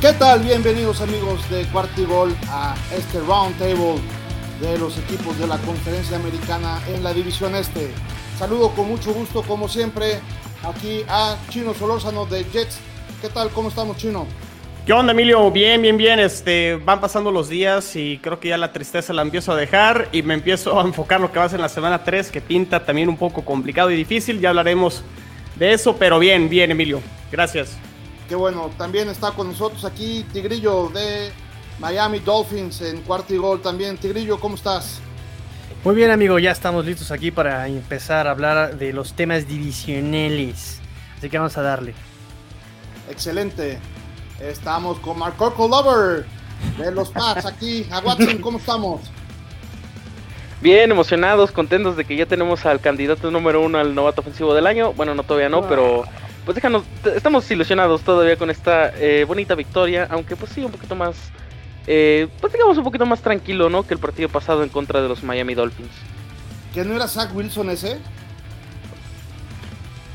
¿Qué tal? Bienvenidos amigos de Cuartigol a este round table de los equipos de la conferencia americana en la división este. Saludo con mucho gusto como siempre aquí a Chino Solórzano de Jets. ¿Qué tal? ¿Cómo estamos Chino? ¿Qué onda, Emilio? Bien, bien, bien. Este, van pasando los días y creo que ya la tristeza la empiezo a dejar y me empiezo a enfocar lo que va a ser en la semana 3, que pinta también un poco complicado y difícil. Ya hablaremos de eso, pero bien, bien, Emilio. Gracias. Qué bueno, también está con nosotros aquí Tigrillo de Miami Dolphins en cuarto y gol también. Tigrillo, ¿cómo estás? Muy bien, amigo, ya estamos listos aquí para empezar a hablar de los temas divisionales. Así que vamos a darle. Excelente. Estamos con Marco Lover de los Pats aquí. A Watson, ¿cómo estamos? Bien, emocionados, contentos de que ya tenemos al candidato número uno al novato ofensivo del año. Bueno, no todavía no, pero pues déjanos, estamos ilusionados todavía con esta eh, bonita victoria, aunque pues sí, un poquito más, eh, pues digamos un poquito más tranquilo, ¿no? Que el partido pasado en contra de los Miami Dolphins. ¿Que no era Zach Wilson ese?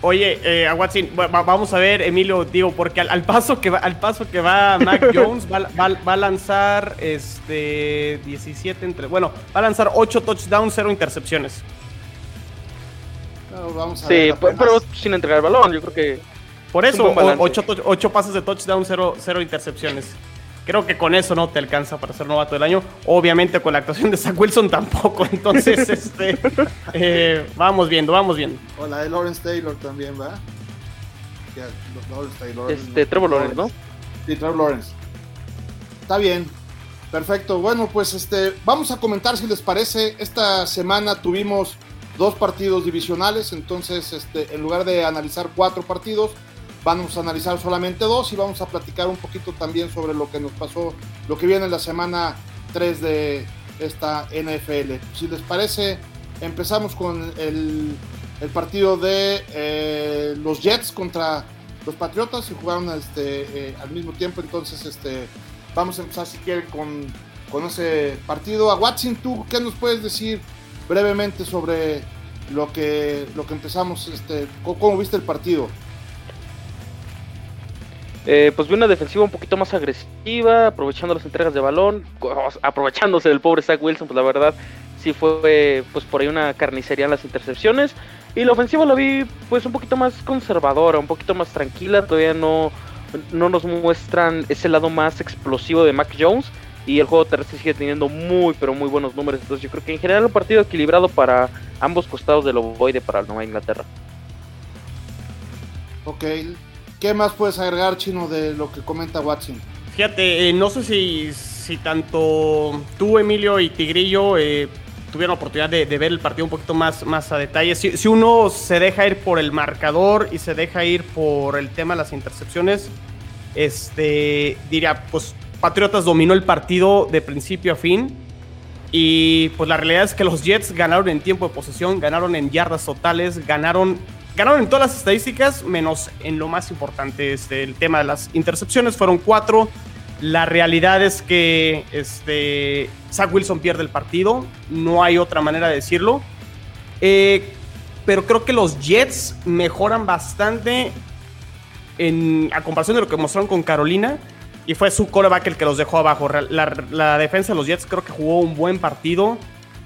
Oye, eh, a Watson, vamos a ver, Emilio, digo, porque al, paso que va, al paso que va Mac Jones, va, a lanzar este 17 entre. Bueno, va a lanzar 8 touchdowns, 0 intercepciones sí, pero, sin entregar el balón, yo creo que. Por eso, 8 pases de touchdown, 0 intercepciones. Creo que con eso no te alcanza para ser novato del año. Obviamente con la actuación de Zach Wilson tampoco. Entonces, este, eh, vamos viendo, vamos viendo. O la de Lawrence Taylor también, ¿va? Lawrence Taylor. Este, Trevor Lawrence, ¿no? Sí, Trevor Lawrence. Está bien. Perfecto. Bueno, pues este, vamos a comentar si les parece. Esta semana tuvimos dos partidos divisionales, entonces este, en lugar de analizar cuatro partidos, vamos a analizar solamente dos y vamos a platicar un poquito también sobre lo que nos pasó, lo que viene en la semana 3 de esta NFL. Si les parece, empezamos con el, el partido de eh, los Jets contra los Patriotas y jugaron este, eh, al mismo tiempo, entonces este, vamos a empezar si quieren con, con ese partido. A Watson, ¿tú qué nos puedes decir? brevemente sobre lo que, lo que empezamos, este, cómo, viste el partido. Eh, pues vi una defensiva un poquito más agresiva, aprovechando las entregas de balón, aprovechándose del pobre Zach Wilson, pues la verdad sí fue pues por ahí una carnicería en las intercepciones. Y la ofensiva la vi pues un poquito más conservadora, un poquito más tranquila, todavía no, no nos muestran ese lado más explosivo de Mac Jones y el juego terrestre sigue teniendo muy pero muy buenos números. Entonces yo creo que en general un partido equilibrado para ambos costados del ovoide para el Nueva Inglaterra. Ok, ¿qué más puedes agregar, Chino, de lo que comenta Watson? Fíjate, eh, no sé si, si tanto tú, Emilio y Tigrillo eh, tuvieron oportunidad de, ver el partido un poquito más, más a detalle. Si, si uno se deja ir por el marcador y se deja ir por el tema de las intercepciones, este diría, pues Patriotas dominó el partido de principio a fin. Y pues la realidad es que los Jets ganaron en tiempo de posesión, ganaron en yardas totales, ganaron, ganaron en todas las estadísticas, menos en lo más importante, este, el tema de las intercepciones. Fueron cuatro. La realidad es que este, Zach Wilson pierde el partido, no hay otra manera de decirlo. Eh, pero creo que los Jets mejoran bastante en, a comparación de lo que mostraron con Carolina y fue su coreback el que los dejó abajo. La, defensa de los Jets creo que jugó un buen partido.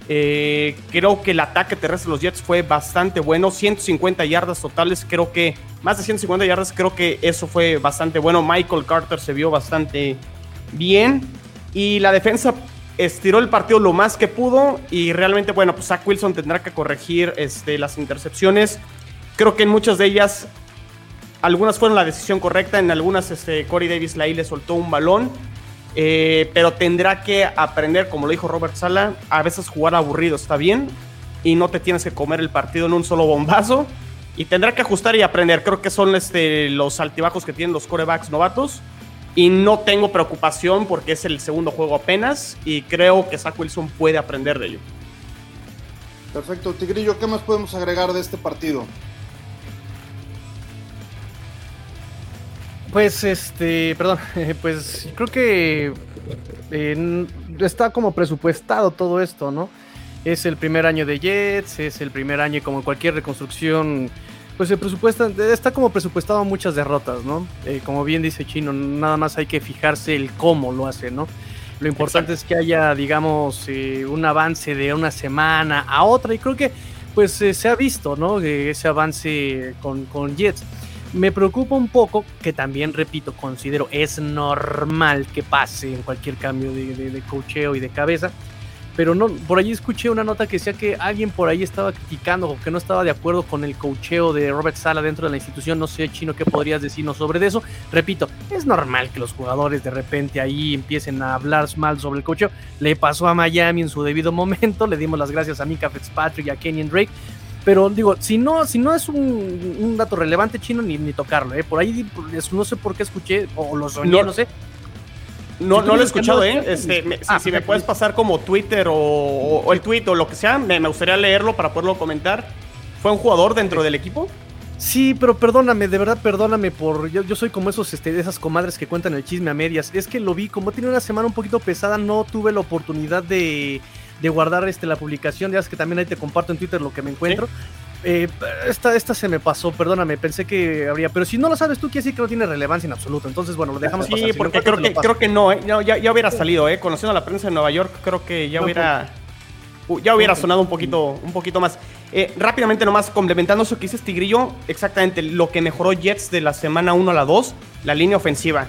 Eh, creo que el ataque terrestre de los Jets fue bastante bueno. 150 yardas totales, creo que más de 150 yardas, creo que eso fue bastante bueno. Michael Carter se vio bastante bien. Y la defensa estiró el partido lo más que pudo. Y realmente, bueno, pues Zach Wilson tendrá que corregir este, las intercepciones. Creo que en muchas de ellas algunas fueron la decisión correcta, en algunas este, Corey Davis le soltó un balón, eh, pero tendrá que aprender, como lo dijo Robert Sala, a veces jugar aburrido está bien y no te tienes que comer el partido en un solo bombazo y tendrá que ajustar y aprender. Creo que son este, los altibajos que tienen los corebacks novatos y no tengo preocupación porque es el segundo juego apenas y creo que Zach Wilson puede aprender de ello. Perfecto, Tigrillo, ¿qué más podemos agregar de este partido? Pues este, perdón, pues creo que eh, está como presupuestado todo esto, ¿no? Es el primer año de Jets, es el primer año como cualquier reconstrucción pues el presupuesto está como presupuestado muchas derrotas, ¿no? Eh, como bien dice Chino, nada más hay que fijarse el cómo lo hace, ¿no? Lo importante es que haya, digamos, eh, un avance de una semana a otra y creo que pues eh, se ha visto, ¿no? ese avance con, con Jets. Me preocupa un poco, que también, repito, considero es normal que pase en cualquier cambio de, de, cocheo y de cabeza, pero no, por allí escuché una nota que decía que alguien por ahí estaba criticando o que no estaba de acuerdo con el cocheo de Robert Sala dentro de la institución. No sé, Chino, ¿qué podrías decirnos sobre eso? Repito, es normal que los jugadores de repente ahí empiecen a hablar mal sobre el cocheo. Le pasó a Miami en su debido momento, le dimos las gracias a Mika Fitzpatrick y a Kenyon Drake. Pero digo, si no, si no es un, dato relevante chino, ni, ni tocarlo, ¿eh? Por ahí no sé por qué escuché, o lo soñé, no sé, no, no lo he escuchado, ¿eh? Este, ah, si, me puedes pasar como Twitter o, el tweet o lo que sea, me, gustaría leerlo para poderlo comentar. ¿Fue un jugador dentro del equipo? Sí, pero perdóname, de verdad perdóname por. Yo, yo soy como esos, este, esas comadres que cuentan el chisme a medias. Es que lo vi, como tiene una semana un poquito pesada, no tuve la oportunidad de, de guardar este, la publicación. Ya es que también ahí te comparto en Twitter lo que me encuentro. Eh, esta, esta se me pasó, perdóname, pensé que habría, pero si no lo sabes tú, quiere decir que no tiene relevancia en absoluto. Entonces, bueno, lo dejamos sí, porque creo, que, creo que no, ¿eh? ya, ya, hubiera salido, ¿eh? conociendo la prensa de Nueva York, creo que ya hubiera, ya hubiera sonado un poquito, un poquito más. Eh, rápidamente nomás, complementando eso que dices, Tigrillo, exactamente lo que mejoró Jets de la semana 1 a la 2, la línea ofensiva.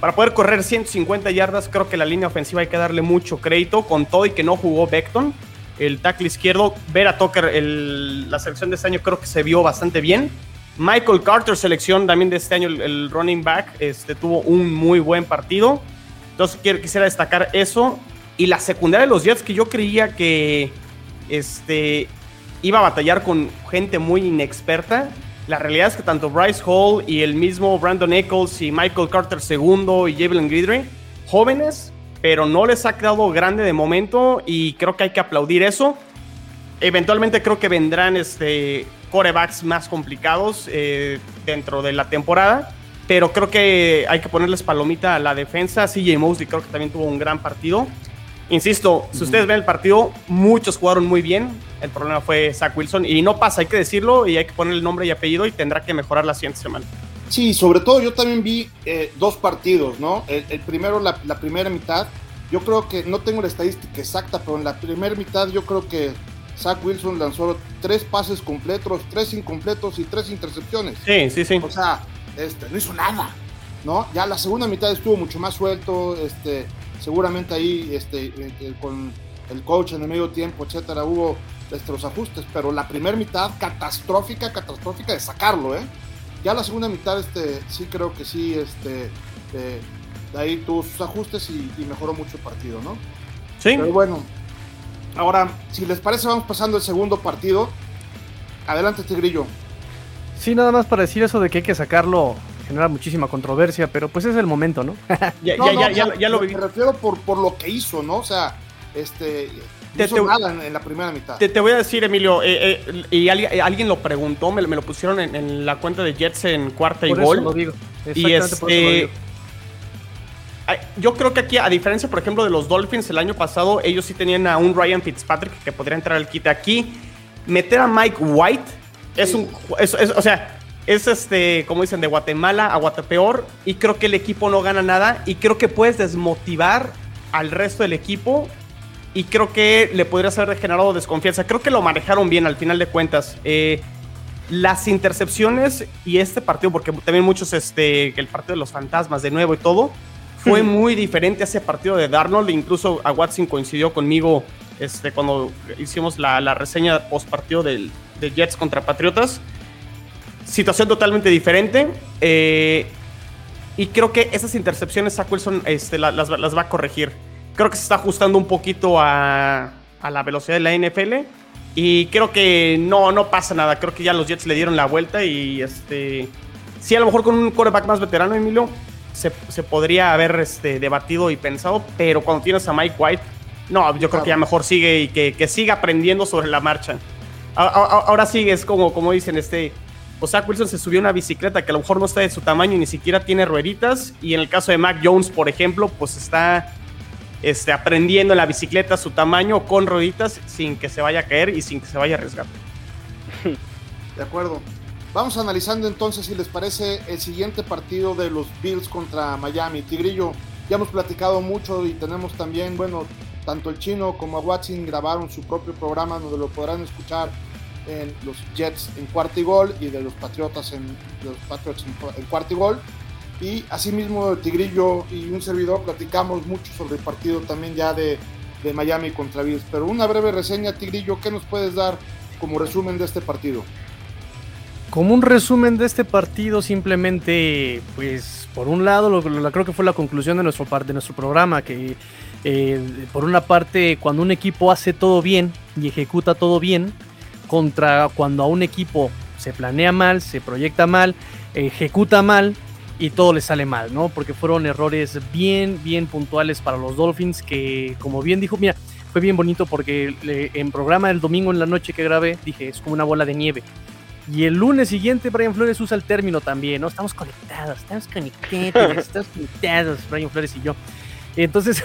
Para poder correr 150 yardas, creo que la línea ofensiva hay que darle mucho crédito, con todo y que no jugó Beckton el tackle izquierdo. Ver a Tucker, la selección de este año creo que se vio bastante bien. Michael Carter, selección también de este año, el, running back, este, tuvo un muy buen partido. Entonces quisiera destacar eso. Y la secundaria de los Jets, que yo creía que este, iba a batallar con gente muy inexperta. La realidad es que tanto Bryce Hall y el mismo Brandon Eccles y Michael Carter segundo y Javelin Guidry, jóvenes, pero no les ha quedado grande de momento y creo que hay que aplaudir eso. Eventualmente creo que vendrán este, corebacks más complicados eh, dentro de la temporada, pero creo que hay que ponerles palomita a la defensa. CJ Mosley creo que también tuvo un gran partido. Insisto, si ustedes ven el partido, muchos jugaron muy bien. El problema fue Zach Wilson y no pasa, hay que decirlo y hay que poner el nombre y apellido y tendrá que mejorar la siguiente semana. Sí, sobre todo yo también vi eh, dos partidos, ¿no? El, primero, la, primera mitad, yo creo que, no tengo la estadística exacta, pero en la primera mitad yo creo que Zach Wilson lanzó tres pases completos, tres incompletos y tres intercepciones. Sí, sí, sí. O sea, este, no hizo nada, ¿no? Ya la segunda mitad estuvo mucho más suelto, este, seguramente ahí este, eh, eh, con el coach en el medio tiempo, etcétera, hubo los ajustes, pero la primera mitad catastrófica, catastrófica de sacarlo, ¿eh? Ya la segunda mitad, este, sí creo que sí, este, de ahí tuvo sus ajustes y, mejoró mucho el partido, ¿no? Sí. Pero bueno, ahora, si les parece, vamos pasando el segundo partido. Adelante, Tigrillo. Sí, nada más para decir eso de que hay que sacarlo genera muchísima controversia, pero pues es el momento, ¿no? ya, ya, ya, ya, lo vi. Me refiero por, por lo que hizo, ¿no? O sea, este, te, en, la primera mitad. Te, voy a decir, Emilio, eh, eh, y alguien, alguien, lo preguntó, me, lo pusieron en, la cuenta de Jets en cuarta y gol. lo digo. Y este, yo creo que aquí, a diferencia, por ejemplo, de los Dolphins el año pasado, ellos sí tenían a un Ryan Fitzpatrick que podría entrar al kit. Aquí, meter a Mike White es un. o sea, es este, como dicen, de Guatemala a Guatepeor. Y creo que el equipo no gana nada. Y creo que puedes desmotivar al resto del equipo y creo que le podría ser generado desconfianza. Creo que lo manejaron bien al final de cuentas. Eh, las intercepciones y este partido, porque también muchos, este, el partido de los fantasmas de nuevo y todo, fue muy diferente a ese partido de Darnold. Incluso a Watson coincidió conmigo este, cuando hicimos la, la reseña post partido de Jets contra Patriotas. Situación totalmente diferente. Eh, y creo que esas intercepciones Zach Wilson este, las, va a corregir creo que se está ajustando un poquito a, la velocidad de la NFL. Y creo que no, no pasa nada. Creo que ya los Jets le dieron la vuelta y este. Sí, a lo mejor con un quarterback más veterano, Emilio, se, podría haber este, debatido y pensado, pero cuando tienes a Mike White, no, yo creo que ya mejor sigue y que, siga aprendiendo sobre la marcha. Ahora sigue, es como, como dicen, este. O sea, Wilson se subió a una bicicleta que a lo mejor no está de su tamaño y ni siquiera tiene rueditas. Y en el caso de Mac Jones, por ejemplo, pues está este, aprendiendo en la bicicleta su tamaño con rueditas sin que se vaya a caer y sin que se vaya a arriesgar. De acuerdo. Vamos analizando entonces si les parece el siguiente partido de los Bills contra Miami. Tigrillo, ya hemos platicado mucho y tenemos también, bueno, tanto el chino como a Watson grabaron su propio programa donde lo podrán escuchar en los Jets en cuarto y gol y de los Patriotas en los Patriots en, cuarto y gol. Y asimismo Tigrillo y un servidor platicamos mucho sobre el partido también ya de, de Miami contra Bills. Pero una breve reseña, Tigrillo, ¿qué nos puedes dar como resumen de este partido? Como un resumen de este partido, simplemente, pues, por un lado, lo, creo que fue la conclusión de nuestro, de nuestro programa, que eh, por una parte, cuando un equipo hace todo bien y ejecuta todo bien, contra cuando a un equipo se planea mal, se proyecta mal, ejecuta mal y todo le sale mal, ¿no? Porque fueron errores bien, bien puntuales para los Dolphins que, como bien dijo, mira, fue bien bonito porque en programa el domingo en la noche que grabé, dije, es como una bola de nieve y el lunes siguiente Brian Flores usa el término también, ¿no? Estamos conectados, estamos conectados, estamos conectados, Brian Flores y yo. Entonces,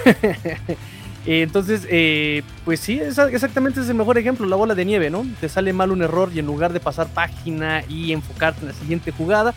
entonces, eh, pues sí, exactamente es el mejor ejemplo, la bola de nieve, ¿no? Te sale mal un error y en lugar de pasar página y enfocarte en la siguiente jugada,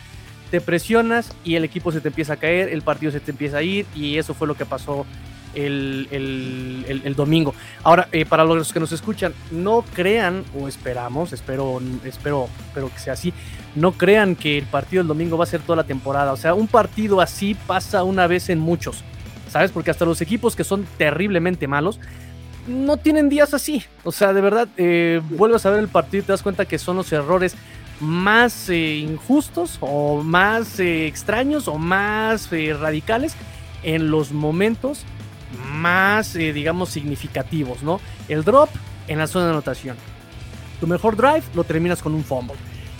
te presionas y el equipo se te empieza a caer, el partido se te empieza a ir y eso fue lo que pasó el, domingo. Ahora, eh, para los que nos escuchan, no crean, o esperamos, espero, espero, espero que sea así, no crean que el partido del domingo va a ser toda la temporada. O sea, un partido así pasa una vez en muchos, ¿sabes? Porque hasta los equipos que son terriblemente malos, no tienen días así. O sea, de verdad, eh, vuelves a ver el partido y te das cuenta que son los errores más eh, injustos o más extraños o más radicales en los momentos más, eh, digamos, significativos, ¿no? El drop en la zona de anotación. Tu mejor drive lo terminas con un fumble.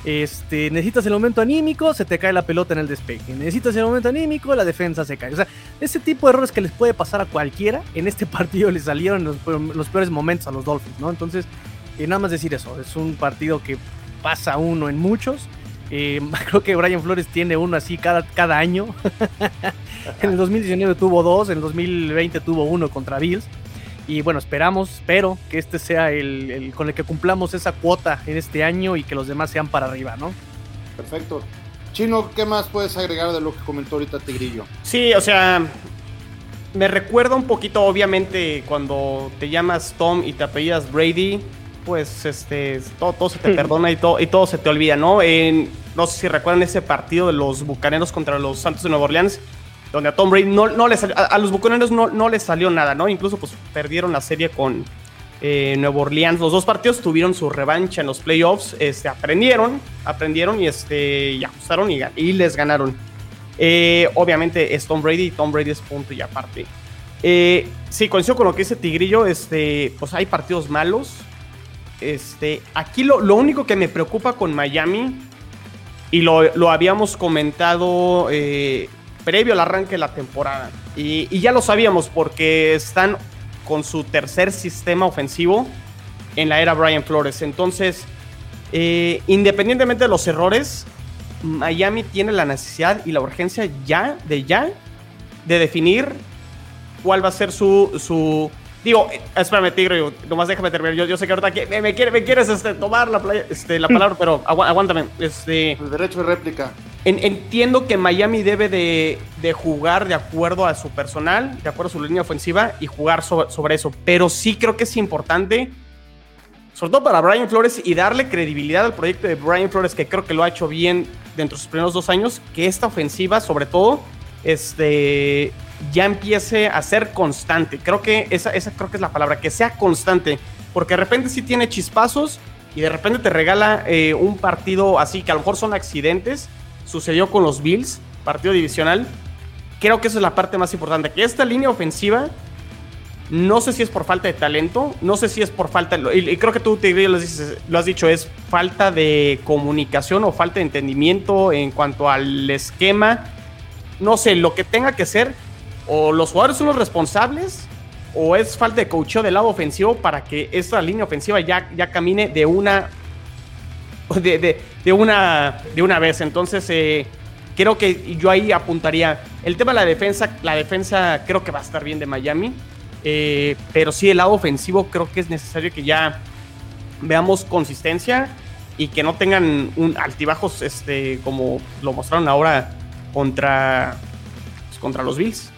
Este, necesitas el momento anímico, se te cae la pelota en el despegue. Necesitas el momento anímico, la defensa se cae. O sea, ese tipo de errores que les puede pasar a cualquiera, en este partido les salieron los, los peores momentos a los Dolphins, ¿no? Entonces, eh, nada más decir eso, es un partido que pasa uno en muchos eh, creo que Brian Flores tiene uno así cada, cada año. en el 2019 tuvo dos, en el 2020 tuvo uno contra Bills. Y bueno, esperamos, espero que este sea el, con el que cumplamos esa cuota en este año y que los demás sean para arriba, ¿no? Perfecto. Chino, ¿qué más puedes agregar de lo que comentó ahorita Tigrillo? Sí, o sea, me recuerda un poquito, obviamente, cuando te llamas Tom y te apellidas Brady, pues este, todo, se te perdona y todo, y todo se te olvida, ¿no? no sé si recuerdan ese partido de los Bucaneros contra los Santos de Nueva Orleans, donde a Tom Brady no, no les a, los Bucaneros no, no les salió nada, ¿no? Incluso pues perdieron la serie con eh, Nueva Orleans. Los dos partidos tuvieron su revancha en los playoffs, este, aprendieron, aprendieron y este, y ajustaron y, y les ganaron. Eh, obviamente es Tom Brady y Tom Brady es punto y aparte. Eh, sí, coincido con lo que dice Tigrillo, este, pues hay partidos malos, este, aquí lo, único que me preocupa con Miami, y lo, habíamos comentado eh, previo al arranque de la temporada, y, ya lo sabíamos porque están con su tercer sistema ofensivo en la era Brian Flores. Entonces, eh, independientemente de los errores, Miami tiene la necesidad y la urgencia ya, de ya, de definir cuál va a ser su, su, Digo, espérame, Tigre, nomás déjame terminar. Yo, yo sé que ahorita que me, me, quieres este, tomar la, este, la palabra, pero aguántame. Este, El derecho de réplica. entiendo que Miami debe de, de, jugar de acuerdo a su personal, de acuerdo a su línea ofensiva y jugar sobre, sobre eso. Pero sí creo que es importante, sobre todo para Brian Flores, y darle credibilidad al proyecto de Brian Flores, que creo que lo ha hecho bien dentro de sus primeros dos años, que esta ofensiva, sobre todo, este, ya empiece a ser constante. Creo que esa, esa creo que es la palabra, que sea constante. Porque de repente sí tiene chispazos y de repente te regala eh, un partido así, que a lo mejor son accidentes. Sucedió con los Bills, partido divisional. Creo que esa es la parte más importante. Que esta línea ofensiva, no sé si es por falta de talento, no sé si es por falta, y, creo que tú te, lo, lo has dicho, es falta de comunicación o falta de entendimiento en cuanto al esquema. No sé, lo que tenga que ser, o los jugadores son los responsables o es falta de coacheo del lado ofensivo para que esta línea ofensiva ya, ya camine de una de, una de una vez. Entonces eh, creo que yo ahí apuntaría el tema de la defensa. La defensa creo que va a estar bien de Miami, eh, pero sí el lado ofensivo creo que es necesario que ya veamos consistencia y que no tengan un altibajos este, como lo mostraron ahora contra, pues, contra los Bills.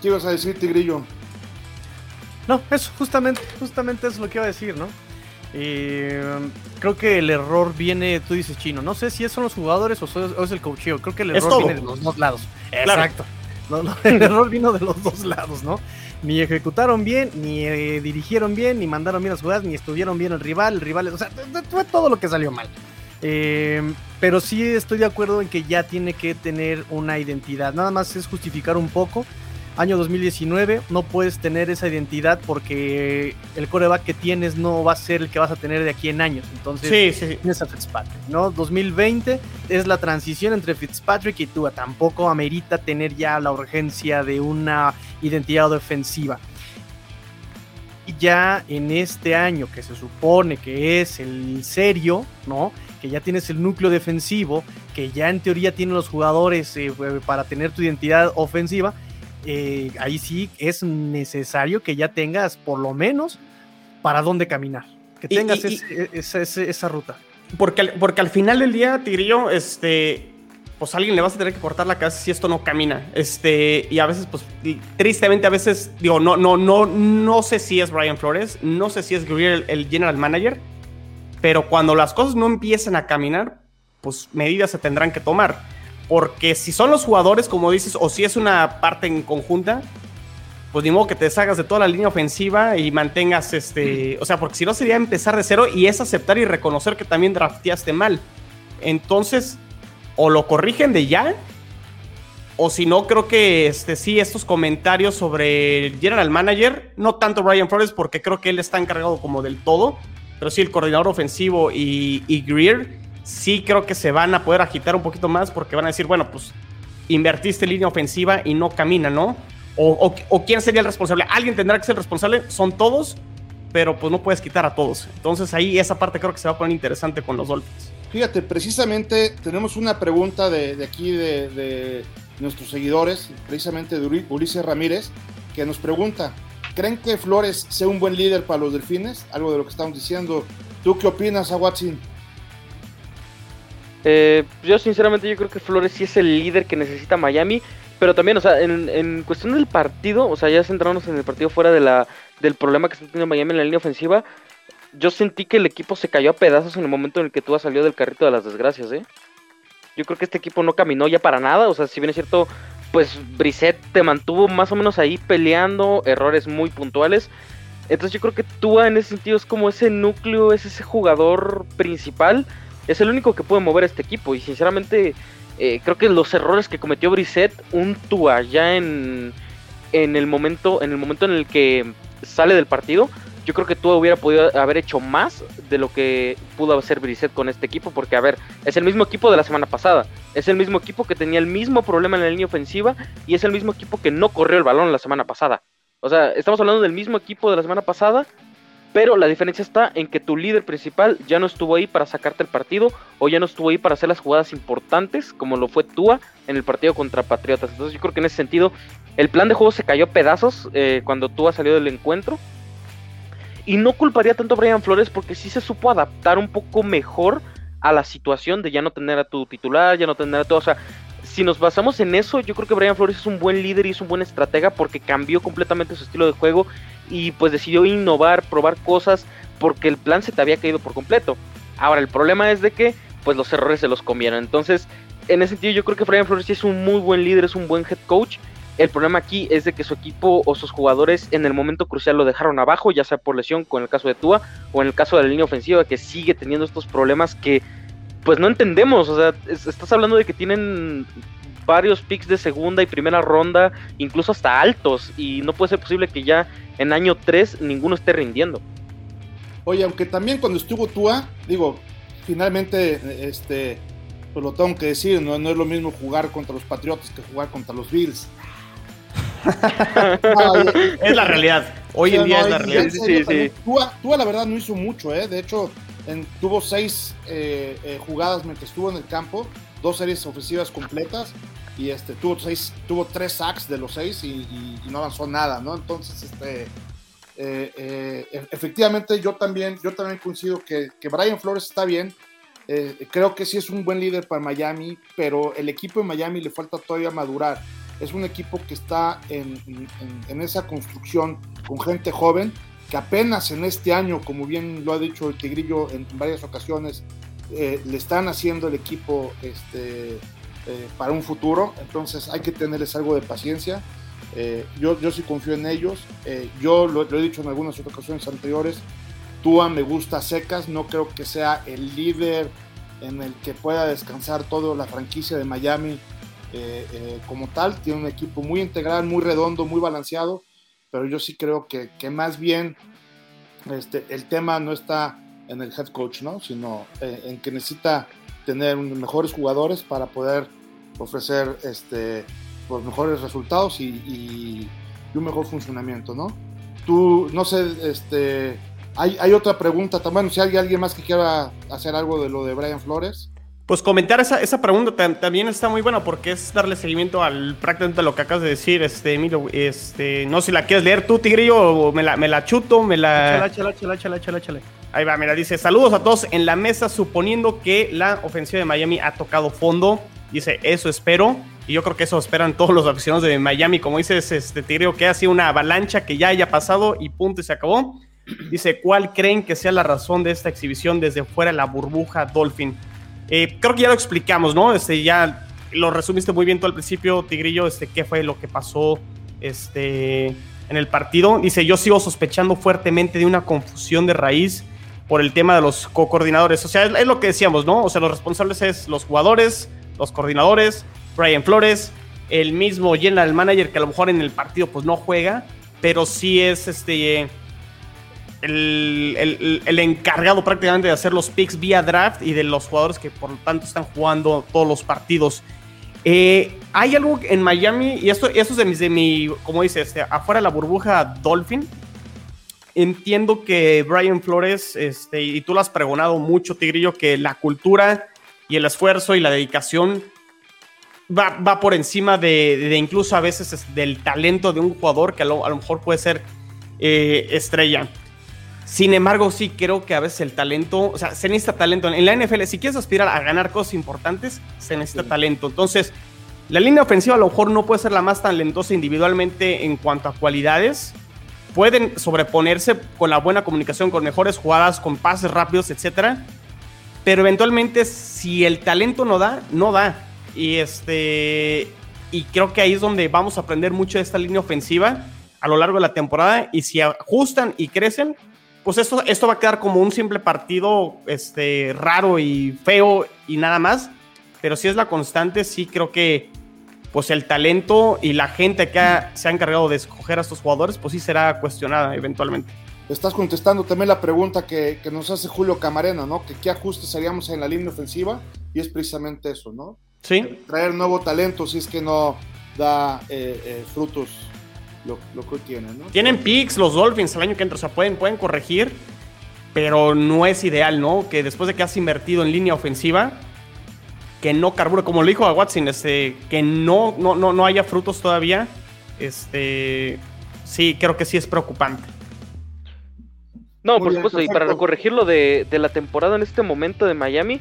¿Qué ibas a decir, Tigrillo? No, eso justamente, justamente es lo que iba a decir, ¿no? Eh, creo que el error viene, tú dices chino, no sé si son los jugadores o, es el coacheo, creo que el error viene de los dos lados. Exacto. el error vino de los dos lados, ¿no? Ni ejecutaron bien, ni eh, dirigieron bien, ni mandaron bien las jugadas, ni estuvieron bien el rival, el rival, o sea, fue todo lo que salió mal. Eh, pero sí estoy de acuerdo en que ya tiene que tener una identidad. Nada más es justificar un poco año 2019 no puedes tener esa identidad porque el coreback que tienes no va a ser el que vas a tener de aquí en años. Entonces, sí, tienes a Fitzpatrick, ¿no? 2020 es la transición entre Fitzpatrick y Tua. Tampoco amerita tener ya la urgencia de una identidad defensiva. Y ya en este año que se supone que es el serio, ¿no? Que ya tienes el núcleo defensivo, que ya en teoría tienen los jugadores eh, para tener tu identidad ofensiva eh, ahí sí es necesario que ya tengas por lo menos para dónde caminar, que tengas esa, ruta. Porque, porque al final del día, Tigrillo, este, pues a alguien le vas a tener que cortar la cabeza si esto no camina. Este, y a veces, pues, tristemente, a veces, digo, no, no, no, no sé si es Brian Flores, no sé si es Greer el general manager, pero cuando las cosas no empiezan a caminar, pues medidas se tendrán que tomar. Porque si son los jugadores, como dices, o si es una parte en conjunta, pues ni modo que te deshagas de toda la línea ofensiva y mantengas este. O sea, porque si no sería empezar de cero y es aceptar y reconocer que también drafteaste mal. Entonces, o lo corrigen de ya, o si no, creo que este, sí, estos comentarios sobre el general manager, no tanto Brian Flores, porque creo que él está encargado como del todo, pero sí el coordinador ofensivo y, Greer sí creo que se van a poder agitar un poquito más porque van a decir, bueno, pues invertiste línea ofensiva y no camina, ¿no? O, quién sería el responsable. Alguien tendrá que ser responsable, son todos, pero pues no puedes quitar a todos. Entonces ahí esa parte creo que se va a poner interesante con los Dolphins. Fíjate, precisamente tenemos una pregunta de, aquí de, de, nuestros seguidores, precisamente de Ulises Ramírez, que nos pregunta, ¿creen que Flores sea un buen líder para los delfines? Algo de lo que estamos diciendo. ¿Tú qué opinas, Watson? Eh, yo sinceramente yo creo que Flores sí es el líder que necesita Miami, pero también, o sea, en, cuestión del partido, o sea, ya centrándonos en el partido fuera de la, del problema que está teniendo Miami en la línea ofensiva, yo sentí que el equipo se cayó a pedazos en el momento en el que tú has salido del carrito de las desgracias, ¿eh? Yo creo que este equipo no caminó ya para nada, o sea, si bien es cierto, pues Brissett te mantuvo más o menos ahí peleando, errores muy puntuales. Entonces yo creo que Tua en ese sentido es como ese núcleo, es ese jugador principal es el único que puede mover este equipo. Y sinceramente, eh, creo que los errores que cometió Brissett, un Tua ya en, en, el momento, en el momento en el que sale del partido, yo creo que Tua hubiera podido haber hecho más de lo que pudo hacer Brissett con este equipo. Porque, a ver, es el mismo equipo de la semana pasada. Es el mismo equipo que tenía el mismo problema en la línea ofensiva. Y es el mismo equipo que no corrió el balón la semana pasada. O sea, estamos hablando del mismo equipo de la semana pasada pero la diferencia está en que tu líder principal ya no estuvo ahí para sacarte el partido o ya no estuvo ahí para hacer las jugadas importantes como lo fue Tua en el partido contra Patriotas. Entonces yo creo que en ese sentido el plan de juego se cayó pedazos eh, cuando Tua salió del encuentro. Y no culparía tanto a Brian Flores porque sí se supo adaptar un poco mejor a la situación de ya no tener a tu titular, ya no tener a todo. O sea, si nos basamos en eso, yo creo que Brian Flores es un buen líder y es un buen estratega porque cambió completamente su estilo de juego y pues decidió innovar, probar cosas porque el plan se te había caído por completo. Ahora el problema es de que pues los errores se los comieron. Entonces, en ese sentido yo creo que Brian Flores es un muy buen líder, es un buen head coach. El problema aquí es de que su equipo o sus jugadores en el momento crucial lo dejaron abajo, ya sea por lesión, con el caso de Tua, o en el caso de la línea ofensiva que sigue teniendo estos problemas que pues no entendemos. O sea, estás hablando de que tienen varios picks de segunda y primera ronda, incluso hasta altos, y no puede ser posible que ya en año 3 ninguno esté rindiendo. Oye, aunque también cuando estuvo Tua, digo, finalmente, este, pues lo tengo que decir, no, no es lo mismo jugar contra los Patriotas que jugar contra los Bills. es la realidad. Hoy en día es la realidad. Sí, sí. Tua, la verdad no hizo mucho, ¿eh? De hecho, tuvo seis eh, eh, jugadas mientras estuvo en el campo, dos series ofensivas completas y este tuvo seis, tuvo tres sacks de los seis y, no avanzó nada, ¿no? Entonces, este eh, eh, e-, efectivamente yo también, yo también coincido que, que Brian Flores está bien. Eh, creo que sí es un buen líder para Miami, pero el equipo de Miami le falta todavía madurar. Es un equipo que está en, esa construcción con gente joven que apenas en este año, como bien lo ha dicho el Tigrillo en, varias ocasiones, le están haciendo el equipo este, para un futuro. Entonces hay que tenerles algo de paciencia. Eh, yo, yo sí confío en ellos. Eh, yo lo, he dicho en algunas ocasiones anteriores. Tua me gusta secas. No creo que sea el líder en el que pueda descansar toda la franquicia de Miami eh, como tal. Tiene un equipo muy integral, muy redondo, muy balanceado. Pero yo sí creo que, más bien este, el tema no está en el head coach, ¿no? sino en que necesita tener mejores jugadores para poder ofrecer este, los mejores resultados y, un mejor funcionamiento, ¿no? Tú, no sé, este, hay otra pregunta también, si hay alguien más que quiera hacer algo de lo de Brian Flores. Pues comentar esa, esa pregunta también está muy buena porque es darle seguimiento al prácticamente lo que acabas de decir, este, Emilio, este, no sé si la quieres leer tú, Tigrillo, o me la, me la chuto, me la... Ahí va, mira, dice, saludos a todos en la mesa, suponiendo que la ofensiva de Miami ha tocado fondo, dice, eso espero, y yo creo que eso esperan todos los aficionados de Miami. Como dices, este Tigre, que ha sido una avalancha que ya haya pasado y punto y se acabó. Dice, ¿cuál creen que sea la razón de esta exhibición desde fuera de la burbuja Dolphin? Eh, creo que ya lo explicamos, ¿no? Este, ya lo resumiste muy bien tú al principio, Tigrillo, este, qué fue lo que pasó este, en el partido. Dice, yo sigo sospechando fuertemente de una confusión de raíz por el tema de los co-coordinadores. O sea, es, lo que decíamos, ¿no? O sea, los responsables es los jugadores, los coordinadores, Brian Flores, el mismo general manager que a lo mejor en el partido pues no juega, pero sí es este el, encargado prácticamente de hacer los picks vía draft y de los jugadores que por lo tanto están jugando todos los partidos. Eh, hay algo en Miami, y esto, eso es de mi, de mi como dice, este, afuera de la burbuja Dolphin. Entiendo que Brian Flores, este, y tú lo has pregonado mucho, Tigrillo, que la cultura y el esfuerzo y la dedicación va, por encima de, incluso a veces del talento de un jugador que a lo, mejor puede ser eh, estrella. Sin embargo, sí creo que a veces el talento, o sea, se necesita talento. En la NFL, si quieres aspirar a ganar cosas importantes, se necesita talento. Entonces, la línea ofensiva a lo mejor no puede ser la más talentosa individualmente en cuanto a cualidades. Pueden sobreponerse con la buena comunicación, con mejores jugadas, con pases rápidos, etc. Pero eventualmente, si el talento no da, no da. Y este. Y creo que ahí es donde vamos a aprender mucho de esta línea ofensiva a lo largo de la temporada. Y si ajustan y crecen, pues esto, esto va a quedar como un simple partido este, raro y feo y nada más. Pero si es la constante, sí creo que pues el talento y la gente que se ha encargado de escoger a estos jugadores, pues sí será cuestionada eventualmente. Estás contestando también la pregunta que, que nos hace Julio Camarena, ¿no? Que qué ajustes haríamos en la línea ofensiva y es precisamente eso, ¿no? Sí. Traer nuevo talento si es que no da eh, eh, frutos lo, que tienen, ¿no? Tienen picks los Dolphins el año que entra, o sea, pueden, pueden corregir, pero no es ideal, ¿no? Que después de que has invertido en línea ofensiva, que no carbure, como lo dijo a Watson, este, que no, no, no, no haya frutos todavía, este, sí, creo que sí es preocupante. No, por supuesto, y para corregirlo de, de la temporada en este momento de Miami,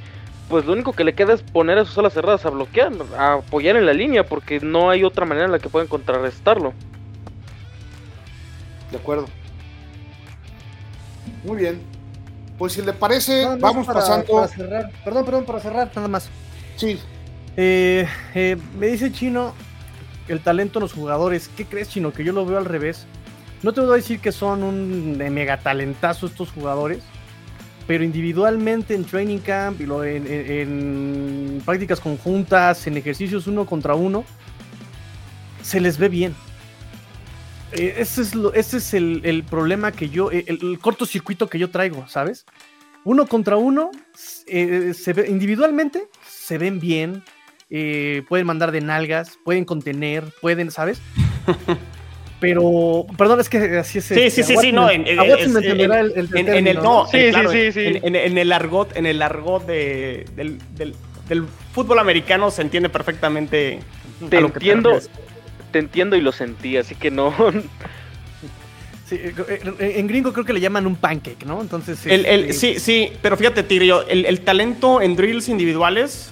pues lo único que le queda es poner a sus alas cerradas a bloquear, a apoyar en la línea, porque no hay otra manera en la que puedan contrarrestarlo. De acuerdo. Muy bien. Pues si le parece, vamos pasando. cerrar. Perdón, perdón, para cerrar, nada más. Sí. Eh, eh, me dice Chino el talento de los jugadores. ¿Qué crees, Chino? Que yo lo veo al revés. No te voy a decir que son un mega talentazo estos jugadores pero individualmente en training camp y lo en, prácticas conjuntas, en ejercicios uno contra uno, se les ve bien. Eh, ese es, ese es el, problema que yo, el, el, cortocircuito que yo traigo, ¿sabes? Uno contra uno, eh, se ve, individualmente se ven bien, eh, pueden mandar de nalgas, pueden contener, pueden, ¿sabes? Pero, perdón, es que así es. Sí, sí, sí, sí, no. En, en, el, no, sí, sí, sí, En, el argot, en el argot de, del, del, del, fútbol americano se entiende perfectamente. Te entiendo, te, entiendo y lo sentí, así que no. en gringo creo que le llaman un pancake, ¿no? Entonces. El, sí, sí, pero fíjate, Tigrillo, el, el talento en drills individuales,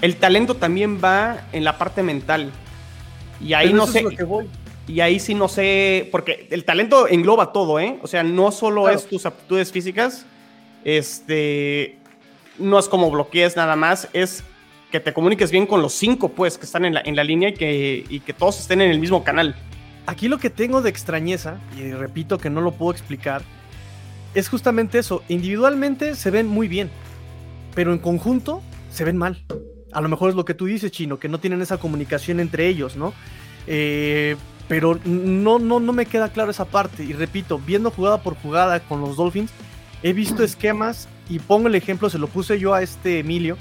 el talento también va en la parte mental. Y ahí no sé. Y ahí sí no sé, porque el talento engloba todo, ¿eh? O sea, no solo es tus aptitudes físicas, este, no es como bloquees nada más, es que te comuniques bien con los cinco, pues, que están en la, en la línea y que, y que todos estén en el mismo canal. Aquí lo que tengo de extrañeza, y repito que no lo puedo explicar, es justamente eso. Individualmente se ven muy bien, pero en conjunto se ven mal. A lo mejor es lo que tú dices, Chino, que no tienen esa comunicación entre ellos, ¿no? Eh, pero no, no, no me queda claro esa parte. Y repito, viendo jugada por jugada con los Dolphins, he visto esquemas y pongo el ejemplo, se lo puse yo a este Emilio.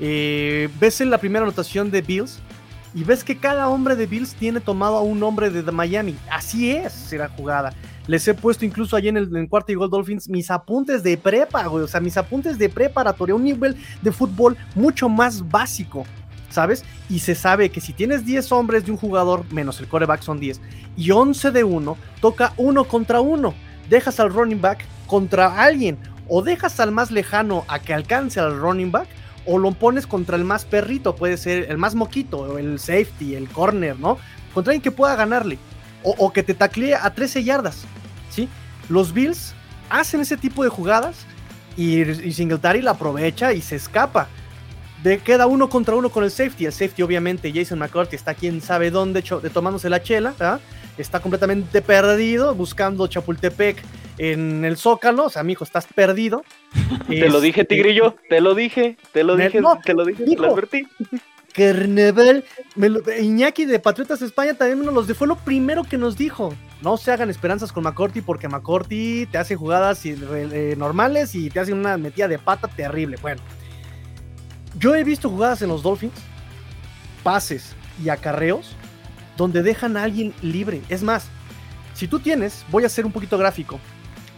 Eh, ves en la primera anotación de Bills y ves que cada hombre de Bills tiene tomado a un hombre de Miami. Así es, será jugada. Les he puesto incluso allí en el cuarto y gol Dolphins mis apuntes de prepa. O sea, mis apuntes de preparatoria, un nivel de fútbol mucho más básico. ¿sabes? Y se sabe que si tienes 10 hombres de un jugador, menos el coreback son 10, y 11 de uno, toca uno contra uno. Dejas al running back contra alguien, o dejas al más lejano a que alcance al running back, o lo pones contra el más perrito, puede ser el más moquito, el safety, el corner, ¿no? Contra alguien que pueda ganarle, o, que te taclee a 13 yardas, ¿sí? Los Bills hacen ese tipo de jugadas y, Singletary la aprovecha y se escapa de queda uno contra uno con el safety. El safety, obviamente, Jason McCourty está quien sabe dónde, de tomándose la chela, está completamente perdido, buscando Chapultepec en el Zócalo. O sea, mijo, estás perdido. te lo dije, este, Tigrillo, te lo dije, te lo dije, te lo dije, te lo advertí. Carnaval, Iñaki de Patriotas España también nos los de, fue lo primero que nos dijo. No se hagan esperanzas con McCourty porque McCourty te hace jugadas eh, normales y te hace una metida de pata terrible. Bueno, yo he visto jugadas en los Dolphins, pases y acarreos, donde dejan a alguien libre. Es más, si tú tienes, voy a ser un poquito gráfico,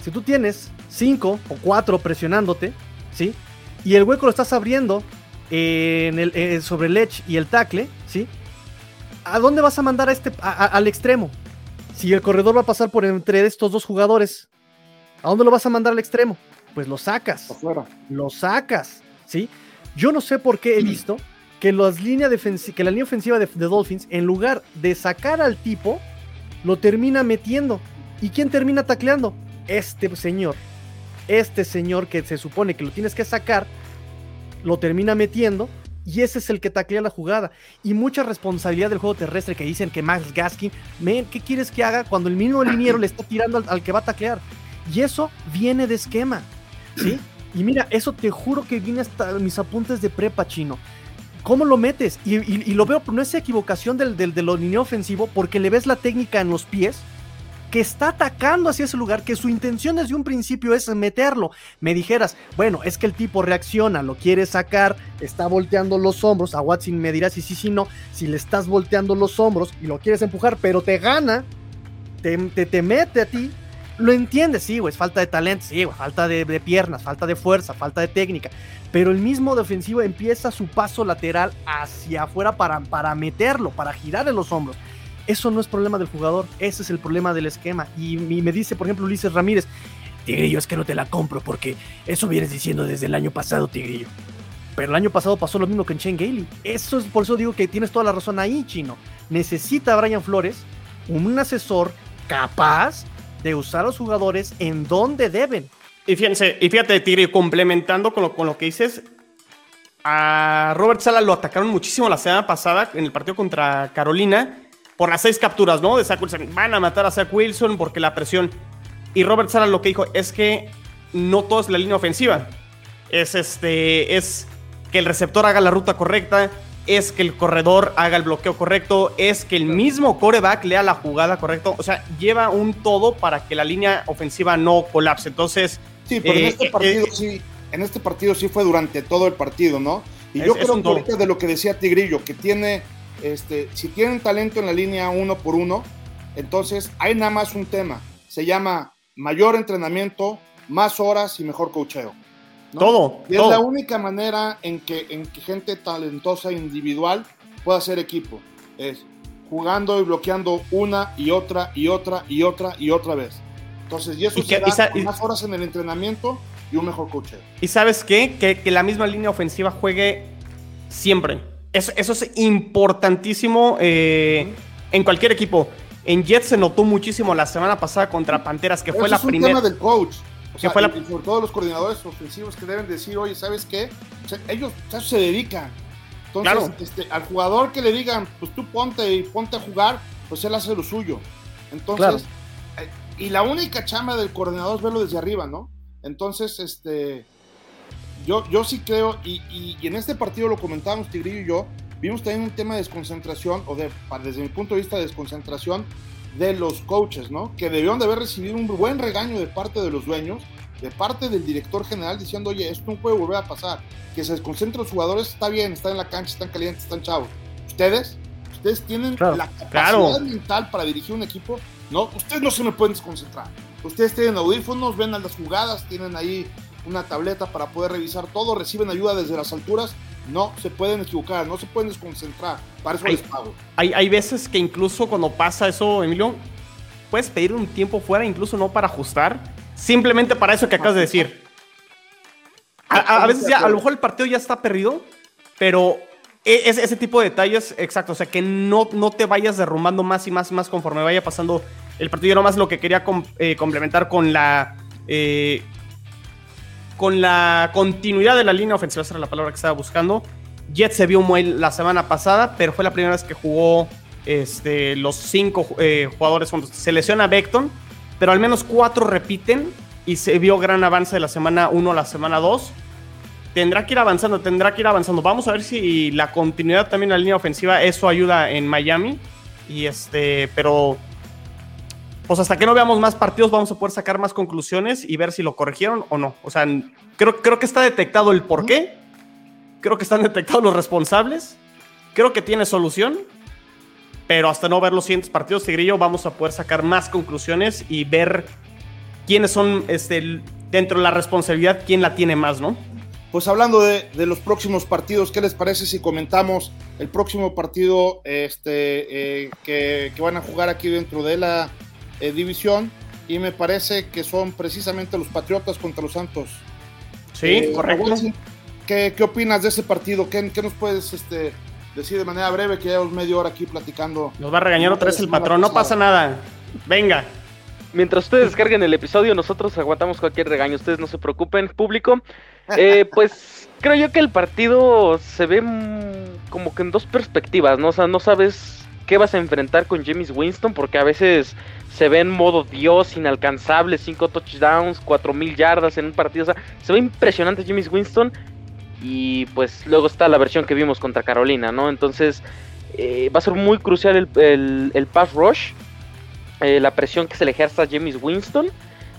si tú tienes cinco o cuatro presionándote, ¿sí? Y el hueco lo estás abriendo en el, eh, sobre el edge y el tackle, ¿sí? ¿A dónde vas a mandar a este, al extremo? Si el corredor va a pasar por entre estos dos jugadores, ¿a dónde lo vas a mandar al extremo? Pues lo sacas. Afuera. Lo sacas, ¿sí? Yo no sé por qué he visto que, las que la línea ofensiva de, Dolphins, en lugar de sacar al tipo, lo termina metiendo. ¿Y quién termina tacleando? Este señor. Este señor que se supone que lo tienes que sacar, lo termina metiendo. Y ese es el que taclea la jugada. Y mucha responsabilidad del juego terrestre que dicen que Max Gaskin, ¿qué quieres que haga cuando el mismo liniero le está tirando al, al que va a taclear? Y eso viene de esquema. ¿Sí? Y mira, eso te juro que viene hasta mis apuntes de prepa chino. ¿Cómo lo metes? Y, lo veo, no es equivocación del, del, de línea ofensivo, porque le ves la técnica en los pies, que está atacando hacia ese lugar, que su intención desde un principio es meterlo. Me dijeras, bueno, es que el tipo reacciona, lo quiere sacar, está volteando los hombros. A Watson me dirás, sí, sí, sí, no. Si le estás volteando los hombros y lo quieres empujar, pero te gana, te, te, te mete a ti, lo entiendes, sí, güey, es falta de talento, sí, güey, falta de, piernas, falta de fuerza, falta de técnica. Pero el mismo defensivo empieza su paso lateral hacia afuera para, para meterlo, para girar en los hombros. Eso no es problema del jugador, ese es el problema del esquema. Y, me dice, por ejemplo, Ulises Ramírez, Tigrillo, es que no te la compro porque eso vienes diciendo desde el año pasado, Tigrillo. Pero el año pasado pasó lo mismo que en Shane Gailey. Eso es por eso digo que tienes toda la razón ahí, chino. Necesita a Brian Flores un asesor capaz de usar a los jugadores en donde deben. Y fíjense, y fíjate, Tigre, complementando con lo, con lo que dices, a Robert Sala lo atacaron muchísimo la semana pasada en el partido contra Carolina por las seis capturas, ¿no? De Zach Wilson. Van a matar a Zach Wilson porque la presión. Y Robert Sala lo que dijo es que no todo es la línea ofensiva. Es este. Es que el receptor haga la ruta correcta es que el corredor haga el bloqueo correcto, es que el mismo coreback lea la jugada correcto. O sea, lleva un todo para que la línea ofensiva no colapse. Entonces. Sí, pero en eh, este partido eh, sí. En este partido sí fue durante todo el partido, ¿no? Y yo creo que ahorita de lo que decía Tigrillo, que tiene, este, si tienen talento en la línea uno por uno, entonces hay nada más un tema. Se llama mayor entrenamiento, más horas y mejor cocheo. Todo. Y es la única manera en que, en que gente talentosa individual pueda hacer equipo. Es jugando y bloqueando una y otra y otra y otra y otra vez. Entonces, y eso Y se da con más horas en el entrenamiento y un mejor coche. ¿Y sabes qué? Que, que la misma línea ofensiva juegue siempre. Eso, eso es importantísimo eh, en cualquier equipo. En Jets se notó muchísimo la semana pasada contra Panteras, que fue la es un primera. tema del coach. O sea, fue la- y- sobre todo los coordinadores ofensivos que deben decir, oye, ¿sabes qué? O sea, ellos se dedican. Entonces, Claro. este, al jugador que le digan, pues tú ponte y ponte a jugar, pues él hace lo suyo. Entonces, Claro. eh, y la única chamba del coordinador es verlo desde arriba, ¿no? Entonces, este, yo, yo sí creo, y, y- y en este partido lo comentábamos Tigrillo y yo, vimos también un tema de desconcentración, o de, desde mi punto de vista, de desconcentración de los coaches, ¿no? Que debieron de haber recibido un buen regaño de parte de los dueños, de parte del director general, diciendo, oye, esto no puede volver a pasar. Que se desconcentren los jugadores, está bien, están en la cancha, están calientes, están chavos. Ustedes, ustedes tienen Claro. la capacidad Claro. mental para dirigir un equipo, ¿no? Ustedes no se me pueden desconcentrar. Ustedes tienen audífonos, ven a las jugadas, tienen ahí una tableta para poder revisar todo, reciben ayuda desde las alturas, no se pueden equivocar, no se pueden desconcentrar. Para eso Ay. les pago. Hay, hay veces que incluso cuando pasa eso, Emilio, puedes pedir un tiempo fuera, incluso no para ajustar, simplemente para eso que acabas de decir. A, veces ya, a lo mejor el partido ya está perdido, pero e- es, ese tipo de detalles, exacto, o sea, que no, no te vayas derrumbando más y más y más conforme vaya pasando el partido. Yo nomás lo que quería com- eh, complementar con la... eh, con la continuidad de la línea ofensiva, esa era la palabra que estaba buscando. Jet se vio muy la semana pasada, pero fue la primera vez que jugó este, los cinco eh, jugadores. Se lesiona Beckton, pero al menos cuatro repiten y se vio gran avance de la semana 1 a la semana 2. Tendrá que ir avanzando, tendrá que ir avanzando. Vamos a ver si la continuidad también en la línea ofensiva, eso ayuda en Miami. Y este, pero pues hasta que no veamos más partidos vamos a poder sacar más conclusiones y ver si lo corrigieron o no. O sea, creo, creo que está detectado el por qué. Creo que están detectados los responsables. Creo que tiene solución. Pero hasta no ver los siguientes partidos, Tigrillo, vamos a poder sacar más conclusiones y ver quiénes son este, dentro de la responsabilidad, quién la tiene más, ¿no? Pues hablando de, los próximos partidos, ¿qué les parece si comentamos el próximo partido este, eh, que van a jugar aquí dentro de la eh, división? Y me parece que son precisamente los Patriotas contra los Santos. Sí, Eh, correcto. ¿Qué, qué opinas de ese partido? ¿Qué, qué nos puedes este, decir de manera breve? Que llevamos media hora aquí platicando. Nos va a regañar otra vez el patrón. No pasa nada. Venga. Mientras ustedes descarguen el episodio, nosotros aguantamos cualquier regaño. Ustedes no se preocupen, público. Eh, pues creo yo que el partido se ve mm, como que en dos perspectivas, ¿no? O sea, no sabes qué vas a enfrentar con James Winston, porque a veces se ve en modo Dios, inalcanzable, cinco touchdowns, cuatro mil yardas en un partido. O sea, se ve impresionante James Winston. Y pues luego está la versión que vimos contra Carolina, ¿no? Entonces eh, va a ser muy crucial el, el- el pass rush, eh, la presión que se le ejerza a James Winston.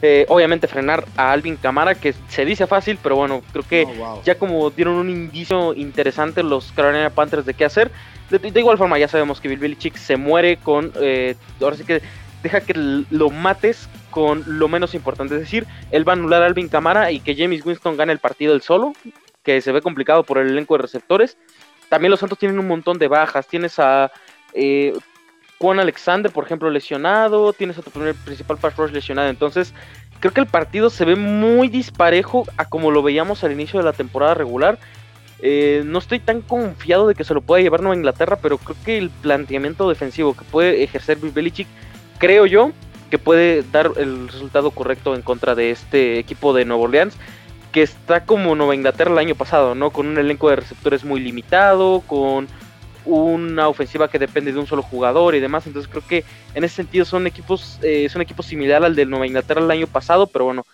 Eh, obviamente frenar a Alvin Camara, que se dice fácil, pero bueno, creo que Oh, wow. ya como dieron un indicio interesante los Carolina Panthers de qué hacer. De, igual forma, ya sabemos que Bill Belichick se muere con. eh, ahora sí que deja que lo mates con lo menos importante. Es decir, él va a anular a Alvin Camara y que James Winston gane el partido él solo, que se ve complicado por el elenco de receptores. También los Santos tienen un montón de bajas. Tienes a. Eh, Juan Alexander, por ejemplo, lesionado. Tienes a tu primer principal pass rush lesionado. Entonces, creo que el partido se ve muy disparejo a como lo veíamos al inicio de la temporada regular. Eh, no estoy tan confiado de que se lo pueda llevar Nueva Inglaterra, pero creo que el planteamiento defensivo que puede ejercer Bill creo yo que puede dar el resultado correcto en contra de este equipo de Nueva Orleans, que está como Nueva Inglaterra el año pasado, ¿no? Con un elenco de receptores muy limitado, con una ofensiva que depende de un solo jugador y demás. Entonces creo que en ese sentido son equipos, eh, son equipos similar al del Nueva Inglaterra el año pasado, pero bueno,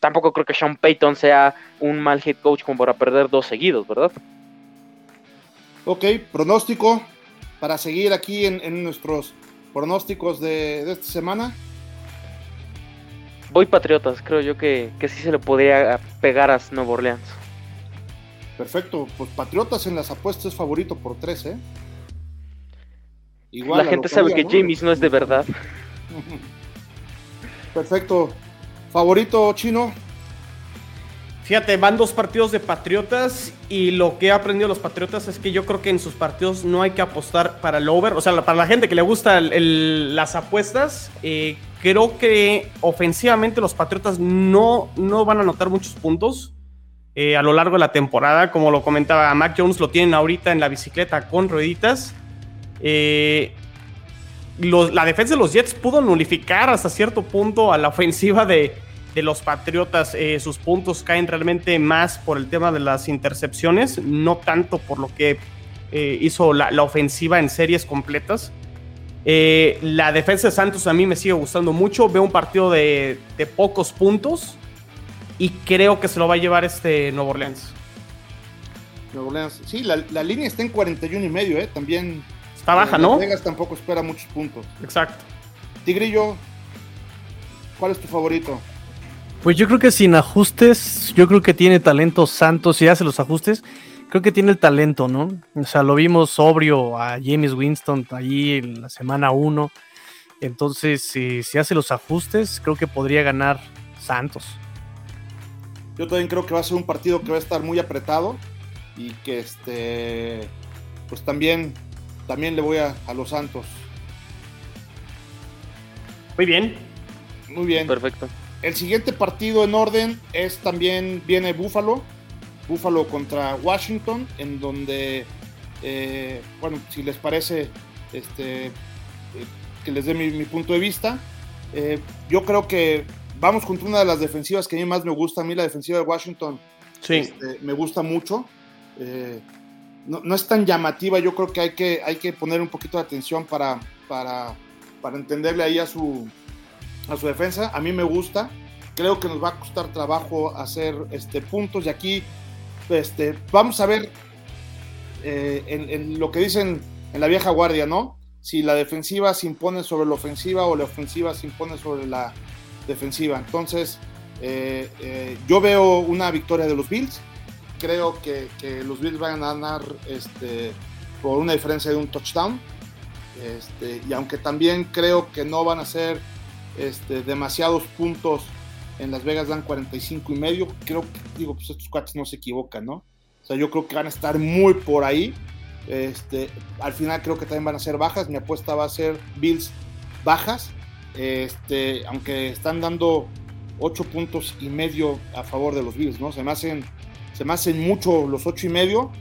tampoco creo que Sean Payton sea un mal head coach como para perder dos seguidos, ¿verdad? Ok, pronóstico para seguir aquí en, en nuestros pronósticos de, de esta semana. Voy Patriotas, creo yo que, que sí se le podría pegar a Nueva Orleans. Perfecto, pues Patriotas en las apuestas es favorito por 3, ¿eh? La gente sabe que James no es de verdad. Perfecto. ¿Favorito chino? Fíjate, van dos partidos de Patriotas y lo que he aprendido los Patriotas es que yo creo que en sus partidos no hay que apostar para el over. O sea, para la gente que le gusta las apuestas, eh, creo que ofensivamente los Patriotas no, no van a anotar muchos puntos eh, a lo largo de la temporada. Como lo comentaba, Mac Jones lo tienen ahorita en la bicicleta con rueditas. Eh, la defensa de los Jets pudo nulificar hasta cierto punto a la ofensiva de, de los Patriotas. Eh, sus puntos caen realmente más por el tema de las intercepciones, no tanto por lo que eh, hizo la, ofensiva en series completas. Eh, la defensa de Santos a mí me sigue gustando mucho. Veo un partido de, pocos puntos y creo que se lo va a llevar este Nuevo Orleans. Nuevo Orleans, sí, la, línea está en 41 y medio, ¿eh? También. Está baja, ¿no? Vegas tampoco espera muchos puntos. Exacto. Tigrillo, ¿cuál es tu favorito? Pues yo creo que sin ajustes, yo creo que tiene talento Santos, si hace los ajustes, creo que tiene el talento, ¿no? O sea, lo vimos sobrio a James Winston ahí en la semana 1. Entonces, si, si hace los ajustes, creo que podría ganar Santos. Yo también creo que va a ser un partido que va a estar muy apretado y que este pues también también le voy a, a los Santos. Muy bien. Muy bien. Perfecto. El siguiente partido en orden es también, viene Buffalo, Buffalo contra Washington, en donde, eh, bueno, si les parece, este, eh, que les dé mi, punto de vista, eh, yo creo que vamos contra una de las defensivas que a mí más me gusta, a mí la defensiva de Washington sí. Este, me gusta mucho. No, es tan llamativa, yo creo que hay que, hay que poner un poquito de atención para, para, para entenderle ahí a su, a su defensa. A mí me gusta. Creo que nos va a costar trabajo hacer este, puntos. Y aquí este, vamos a ver eh, en, lo que dicen en la vieja guardia, ¿no? Si la defensiva se impone sobre la ofensiva o la ofensiva se impone sobre la defensiva. Entonces, eh, eh, yo veo una victoria de los Bills. Creo que, los Bills van a ganar este, por una diferencia de un touchdown. Este, y aunque también creo que no van a ser este, demasiados puntos en Las Vegas dan 45 y medio. Creo que, digo, pues estos cuates no se equivocan, ¿no? O sea, yo creo que van a estar muy por ahí. Este, al final creo que también van a ser bajas. Mi apuesta va a ser Bills bajas. Este, aunque están dando 8 puntos y medio a favor de los Bills, ¿no? Se me hacen, se me hacen mucho los 8 y medio.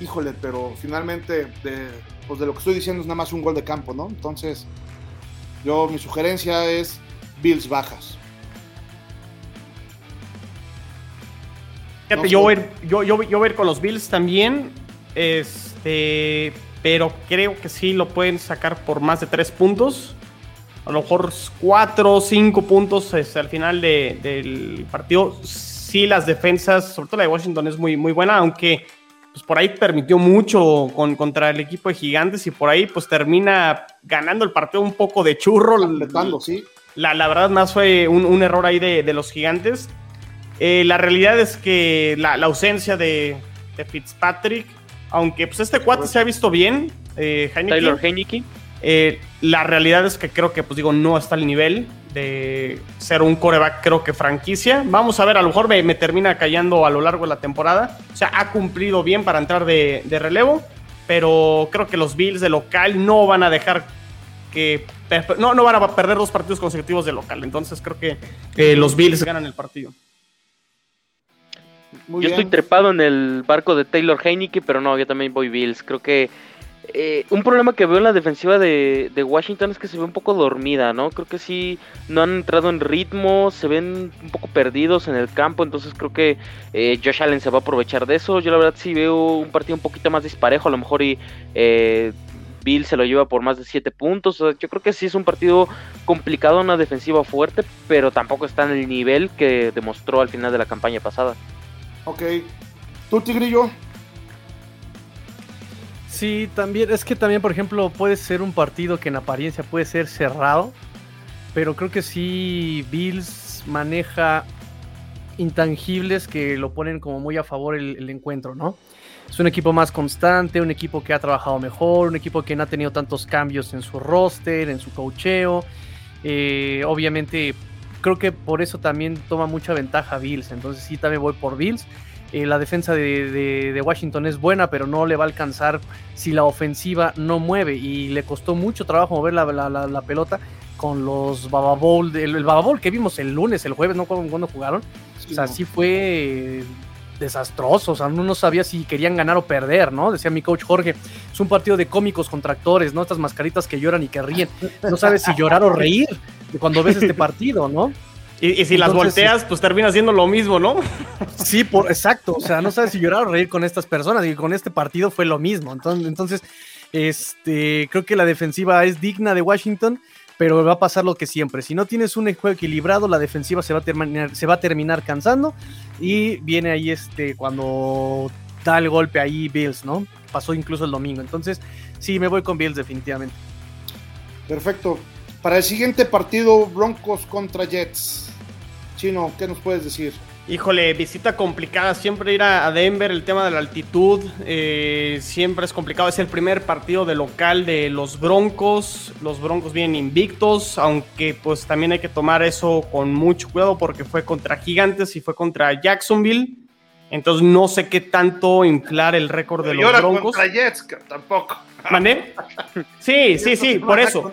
Híjole, pero finalmente, de, pues de lo que estoy diciendo es nada más un gol de campo, ¿no? Entonces, yo, mi sugerencia es Bills bajas. yo, voy, yo, yo, voy a ir con los Bills también. Este, pero creo que sí lo pueden sacar por más de tres puntos. A lo mejor cuatro o cinco puntos este, al final del partido. Sí, las defensas, sobre todo la de Washington, es muy, muy buena, aunque pues por ahí permitió mucho con, contra el equipo de Gigantes y por ahí pues termina ganando el partido un poco de churro. sí. La, la, verdad más fue un, error ahí de, los Gigantes. Eh, la realidad es que la, ausencia de, Fitzpatrick, aunque pues este cuate se ha visto bien, eh, Tyler Heineke. Eh, la realidad es que creo que, pues digo, no está al nivel de ser un coreback, creo que franquicia. Vamos a ver, a lo mejor me, termina callando a lo largo de la temporada. O sea, ha cumplido bien para entrar de, relevo, pero creo que los Bills de local no van a dejar que. No, no van a perder dos partidos consecutivos de local. Entonces creo que los Bills ganan el partido. yo estoy trepado en el barco de Taylor Heineke, pero no, yo también voy Bills. Creo que eh, un problema que veo en la defensiva de, Washington es que se ve un poco dormida, ¿no? Creo que sí, no han entrado en ritmo, se ven un poco perdidos en el campo, entonces creo que eh, Josh Allen se va a aprovechar de eso. Yo la verdad sí veo un partido un poquito más disparejo, a lo mejor y eh, Bill se lo lleva por más de 7 puntos. yo creo que sí es un partido complicado, una defensiva fuerte, pero tampoco está en el nivel que demostró al final de la campaña pasada. Ok. ¿Tú, Tigrillo? Sí, también, es que también, por ejemplo, puede ser un partido que en apariencia puede ser cerrado, pero creo que sí Bills maneja intangibles que lo ponen como muy a favor el, encuentro, ¿no? Es un equipo más constante, un equipo que ha trabajado mejor, un equipo que no ha tenido tantos cambios en su roster, en su cocheo. Eh, obviamente creo que por eso también toma mucha ventaja Bills. Entonces sí, también voy por Bills. Eh, la defensa de, Washington es buena, pero no le va a alcanzar si la ofensiva no mueve. Y le costó mucho trabajo mover la, pelota con los Baba Bowl, el, el, Baba Bowl que vimos el lunes, el jueves, no cuando jugaron. o sea, sí fue desastroso, o sea, uno no sabía si querían ganar o perder, ¿no? Decía mi coach Jorge, es un partido de cómicos contra actores, ¿no? Estas mascaritas que lloran y que ríen, no sabes si llorar o reír cuando ves este partido, ¿no? Y, si las volteas, pues termina siendo lo mismo, ¿no? Sí, por, exacto. O sea, no sabes si llorar o reír con estas personas. Y con este partido fue lo mismo. Entonces, entonces este, creo que la defensiva es digna de Washington, pero va a pasar lo que siempre. Si no tienes un juego equilibrado, la defensiva se va a terminar, se va a terminar cansando. Y viene ahí este, cuando da el golpe ahí Bills, ¿no? Pasó incluso el domingo. Entonces, sí, me voy con Bills definitivamente. Perfecto. Para el siguiente partido, Broncos contra Jets. Chino, ¿qué nos puedes decir? Híjole, visita complicada. Siempre ir a, Denver, el tema de la altitud, eh, siempre es complicado. Es el primer partido de local de los Broncos. Los Broncos vienen invictos, aunque pues también hay que tomar eso con mucho cuidado porque fue contra Gigantes y fue contra Jacksonville. Entonces no sé qué tanto inflar el récord de los ahora Broncos. Contra Jets, tampoco. ¿Mané? Sí, sí, sí, por eso.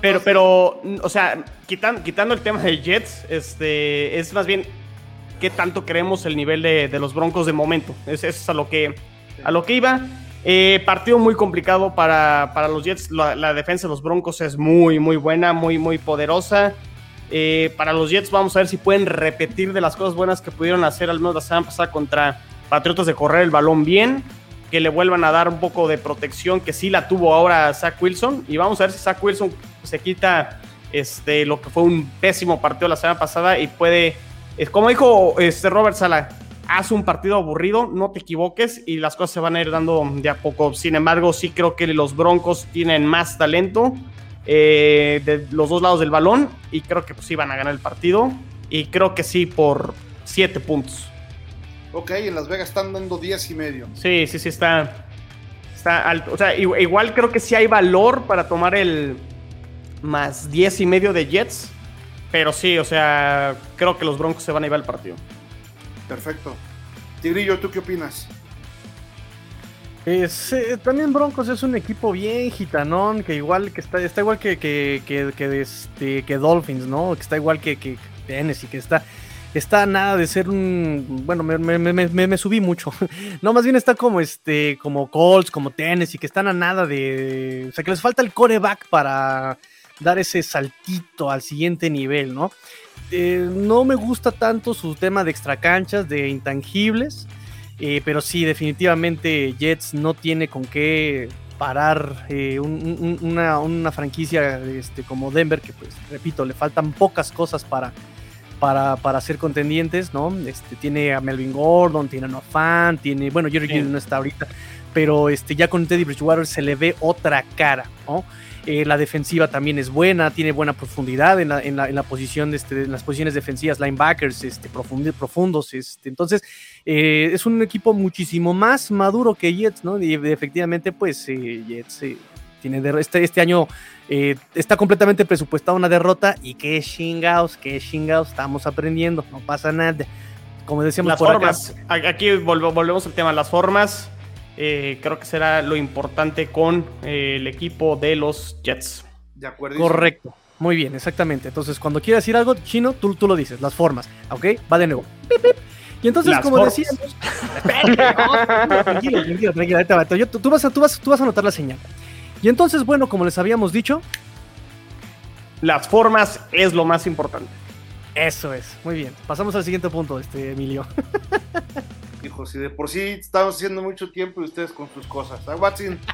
Pero, pero, o sea, quitando, quitando el tema de Jets, este, es más bien qué tanto creemos el nivel de, los Broncos de momento. Eso es a lo que, a lo que iba. Eh, partido muy complicado para, los Jets. La, defensa de los Broncos es muy, muy buena, muy, muy poderosa. Eh, para los Jets vamos a ver si pueden repetir de las cosas buenas que pudieron hacer al menos la semana pasada contra Patriotas de correr el balón bien, que le vuelvan a dar un poco de protección que sí la tuvo ahora Zach Wilson y vamos a ver si Zach Wilson se quita este, lo que fue un pésimo partido la semana pasada y puede, como dijo este Robert Sala, haz un partido aburrido, no te equivoques y las cosas se van a ir dando de a poco. Sin embargo, sí creo que los Broncos tienen más talento eh, de los dos lados del balón y creo que pues iban a ganar el partido y creo que sí por 7 puntos. Ok, en Las Vegas están dando 10 y medio. Sí, sí, sí, está, está alto. O sea, igual creo que sí hay valor para tomar el más 10 y medio de Jets, pero sí, o sea, creo que los Broncos se van a llevar el partido. Perfecto. Tigrillo, ¿tú qué opinas? Eh, también Broncos es un equipo bien gitanón, que igual que está, está igual que, que, que, este, que Dolphins, ¿no? Que está igual que, que Tennessee, que está, está nada de ser un. Bueno, me, subí mucho. no, más bien está como este, como Colts, como Tennessee, que están a nada de. O sea, que les falta el coreback para dar ese saltito al siguiente nivel, ¿no? Eh, no me gusta tanto su tema de extracanchas, de intangibles. Eh, pero sí, definitivamente Jets no tiene con qué parar eh, una, franquicia este, como Denver, que pues, repito, le faltan pocas cosas para, para, ser contendientes, ¿no? Este, tiene a Melvin Gordon, tiene a Noah Fan, tiene, bueno, Jerry no está ahorita, pero este, ya con Teddy Bridgewater se le ve otra cara, ¿no? Eh, la defensiva también es buena, tiene buena profundidad en la, en la, en la posición, de este, en las posiciones defensivas, linebackers este, profundos. Este, entonces, eh, es un equipo muchísimo más maduro que Jets, ¿no? Y efectivamente, pues eh, Jets tiene este, este año está completamente presupuestada una derrota y qué chingados, qué chingados, estamos aprendiendo, no pasa nada. Como decíamos las formas, aquí volvemos al tema, las formas eh, creo que será lo importante con eh, el equipo de los Jets. De acuerdo. Correcto. Muy bien, exactamente. Entonces, cuando quieras decir algo chino, tú, tú lo dices, las formas. ¿Ok? Va de nuevo. Y entonces, como decíamos. tranquilo, tranquilo, tranquilo. tú, vas a, tú, vas, tú vas a notar la señal. Y entonces, bueno, como les habíamos dicho. Las formas es lo más importante. Eso es. Muy bien. Pasamos al siguiente punto, este Emilio. Hijo, si de por sí estamos haciendo mucho tiempo y ustedes con sus cosas. ¿Ah, Watson?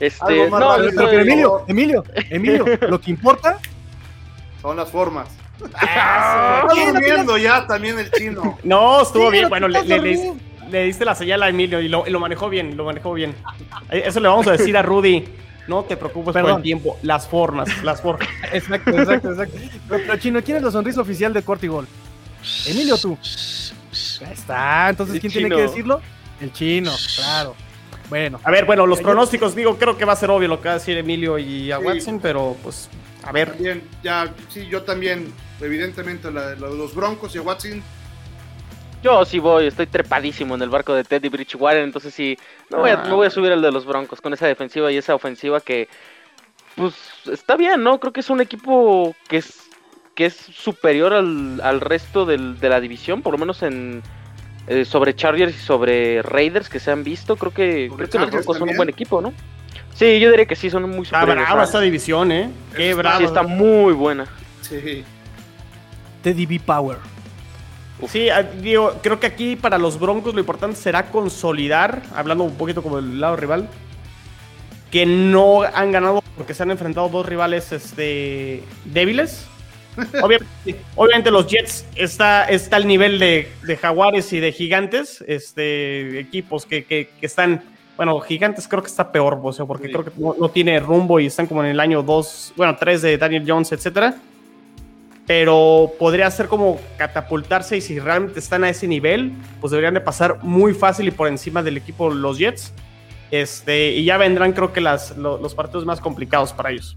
Este, no, pero, Emilio, Emilio, Emilio, lo que importa son las formas. Ah, está durmiendo ya también el chino. No, estuvo bien. Bueno, le, le, diste la señal a Emilio y lo, y lo, manejó bien, lo manejó bien. Eso le vamos a decir a Rudy. No te preocupes por el tiempo. Las formas, las formas. exacto, exacto, exacto. Pero, Chino, ¿quién es la sonrisa oficial de Cortigol? Emilio, tú. Ahí está. Entonces, ¿quién tiene que decirlo? El chino, claro. Bueno. A ver, bueno, los pronósticos, digo, creo que va a ser obvio lo que va a decir Emilio y a Watson, pero pues A ver. Bien, ya, sí, yo también, evidentemente, la, la de los Broncos y a Watson. Yo sí voy, estoy trepadísimo en el barco de Teddy Bridgewater, entonces sí, me voy, a, me voy a subir al de los Broncos con esa defensiva y esa ofensiva que, pues, está bien, ¿no? Creo que es un equipo que es, que es superior al, al resto del, de la división, por lo menos en eh, sobre Chargers y sobre Raiders que se han visto. Creo que, Sobre creo que los Broncos son un buen equipo, ¿no? Sí, yo diría que sí, son muy Está superiores. brava a- esta división, ¿eh? Qué Está- brava. Sí, está muy buena. Sí. Teddy B Power. Sí, ah, digo, creo que aquí para los Broncos lo importante será consolidar, hablando un poquito como del lado rival, que no han ganado porque se han enfrentado dos rivales este, débiles. Obviamente, obviamente los Jets está, está al nivel de, de Jaguares y de Gigantes, este, equipos que, que- que están, bueno, Gigantes creo que está peor, o sea, porque Sí. creo que no, no tiene rumbo y están como en el año 2, bueno, 3 de Daniel Jones, etcétera pero podría ser como catapultarse y si realmente están a ese nivel, pues deberían de pasar muy fácil y por encima del equipo los Jets. Este, y ya vendrán creo que las, lo- los partidos más complicados para ellos.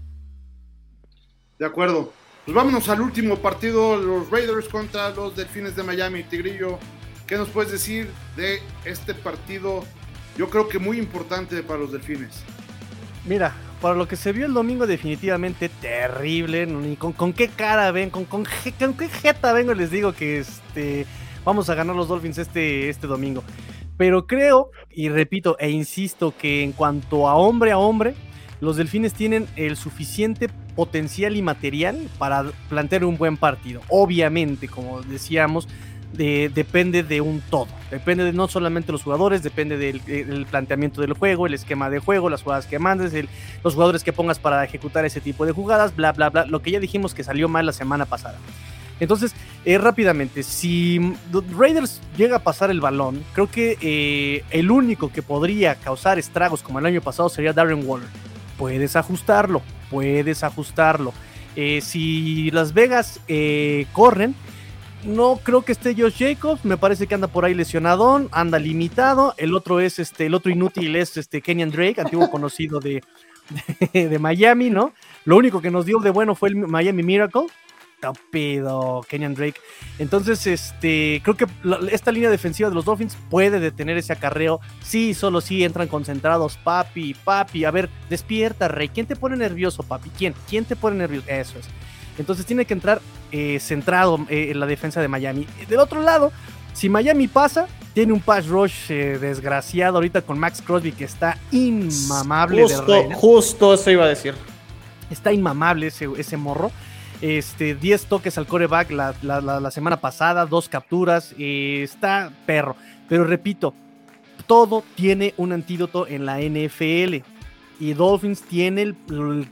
De acuerdo. Pues vámonos al último partido, los Raiders contra los Delfines de Miami. Tigrillo, ¿qué nos puedes decir de este partido? Yo creo que muy importante para los Delfines. Mira, para lo que se vio el domingo, definitivamente terrible. Con, qué cara ven, con, qué jeta vengo les digo que este, vamos a ganar los Dolphins este, este domingo. Pero creo, y repito e insisto, que en cuanto a hombre a hombre, los Delfines tienen el suficiente potencial y material para plantear un buen partido. Obviamente, como decíamos, de- depende de un todo. Depende de no solamente los jugadores, depende del, planteamiento del juego, el esquema de juego, las jugadas que mandes, los jugadores que pongas para ejecutar ese tipo de jugadas, bla, bla, bla. Lo que ya dijimos que salió mal la semana pasada. Entonces, eh, rápidamente, si Raiders llega a pasar el balón, creo que eh, el único que podría causar estragos como el año pasado sería Darren Waller. Puedes ajustarlo, puedes ajustarlo. Eh, si Las Vegas corren, no creo que esté Josh Jacobs, me parece que anda por ahí lesionado, anda limitado. El otro es este, el otro inútil es este Kenyan Drake, antiguo conocido de, de, Miami, ¿no? Lo único que nos dio de bueno fue el Miami Miracle. Tapedo, Kenyan Drake. Entonces, este, creo que esta línea defensiva de los Dolphins puede detener ese acarreo. Sí, solo sí entran concentrados, papi, papi. A ver, despierta, Rey. ¿Quién te pone nervioso, papi? ¿Quién? ¿Quién te pone nervioso? Eso es. Entonces tiene que entrar eh, centrado eh, en la defensa de Miami. Del otro lado, si Miami pasa, tiene un pass rush eh, desgraciado ahorita con Max Crosby que está inmamable de Justo, Raiders. justo eso iba a decir. Está inmamable ese, ese morro. Este, 10 toques al coreback la, la- la- la semana pasada, dos capturas. está perro. Pero repito, todo tiene un antídoto en la NFL. Y Dolphins tiene el,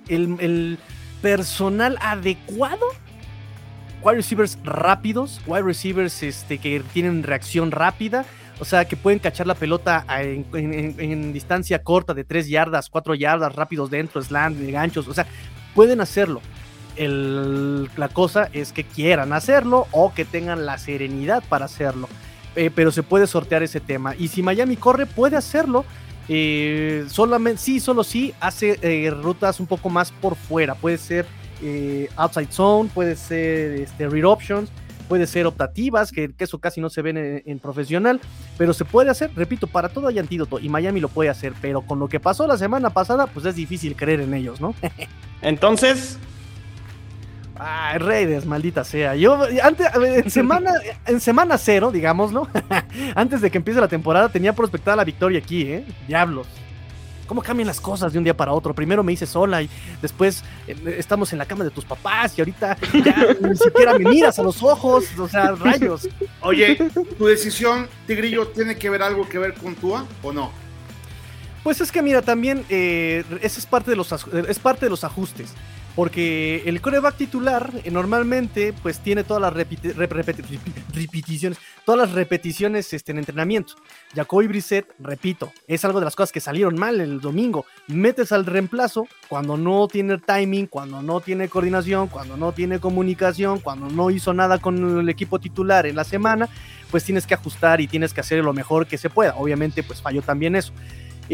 el- el personal adecuado. Wide receivers rápidos, wide receivers este, que tienen reacción rápida. O sea, que pueden cachar la pelota en distancia corta de 3 yardas, 4 yardas, rápidos dentro, slant, ganchos. O sea, pueden hacerlo. El- la cosa es que quieran hacerlo o que tengan la serenidad para hacerlo. Eh, pero se puede sortear ese tema. Y si Miami corre, puede hacerlo. Eh, solamente, sí, solo sí, hace eh, rutas un poco más por fuera. Puede ser eh, outside zone, puede ser este, read options, puede ser optativas, que, eso casi no se ven en, en profesional, pero se puede hacer, repito, para todo hay antídoto y Miami lo puede hacer, pero con lo que pasó la semana pasada, pues es difícil creer en ellos, ¿no? Entonces, Ay, Raiders, maldita sea. Yo antes, en semana, en semana cero, digámoslo, antes de que empiece la temporada, tenía prospectada la victoria aquí, ¿eh? Diablos. ¿Cómo cambian las cosas de un día para otro? Primero me hice sola y después eh, estamos en la cama de tus papás y ahorita ya ni siquiera me miras a los ojos. O sea, rayos. Oye, ¿tu decisión, Tigrillo, tiene que ver algo que ver con Tua o no? Pues es que mira, también eh, ese es parte de los es parte de los ajustes. Porque el coreback titular eh, normalmente pues tiene todas las repeti- repeticiones, todas las repeticiones este, en entrenamiento. Jacoby Brissett, repito, es algo de las cosas que salieron mal el domingo. Metes al reemplazo cuando no tiene timing, cuando no tiene coordinación, cuando no tiene comunicación, cuando no hizo nada con el equipo titular en la semana, pues tienes que ajustar y tienes que hacer lo mejor que se pueda. Obviamente pues falló también eso.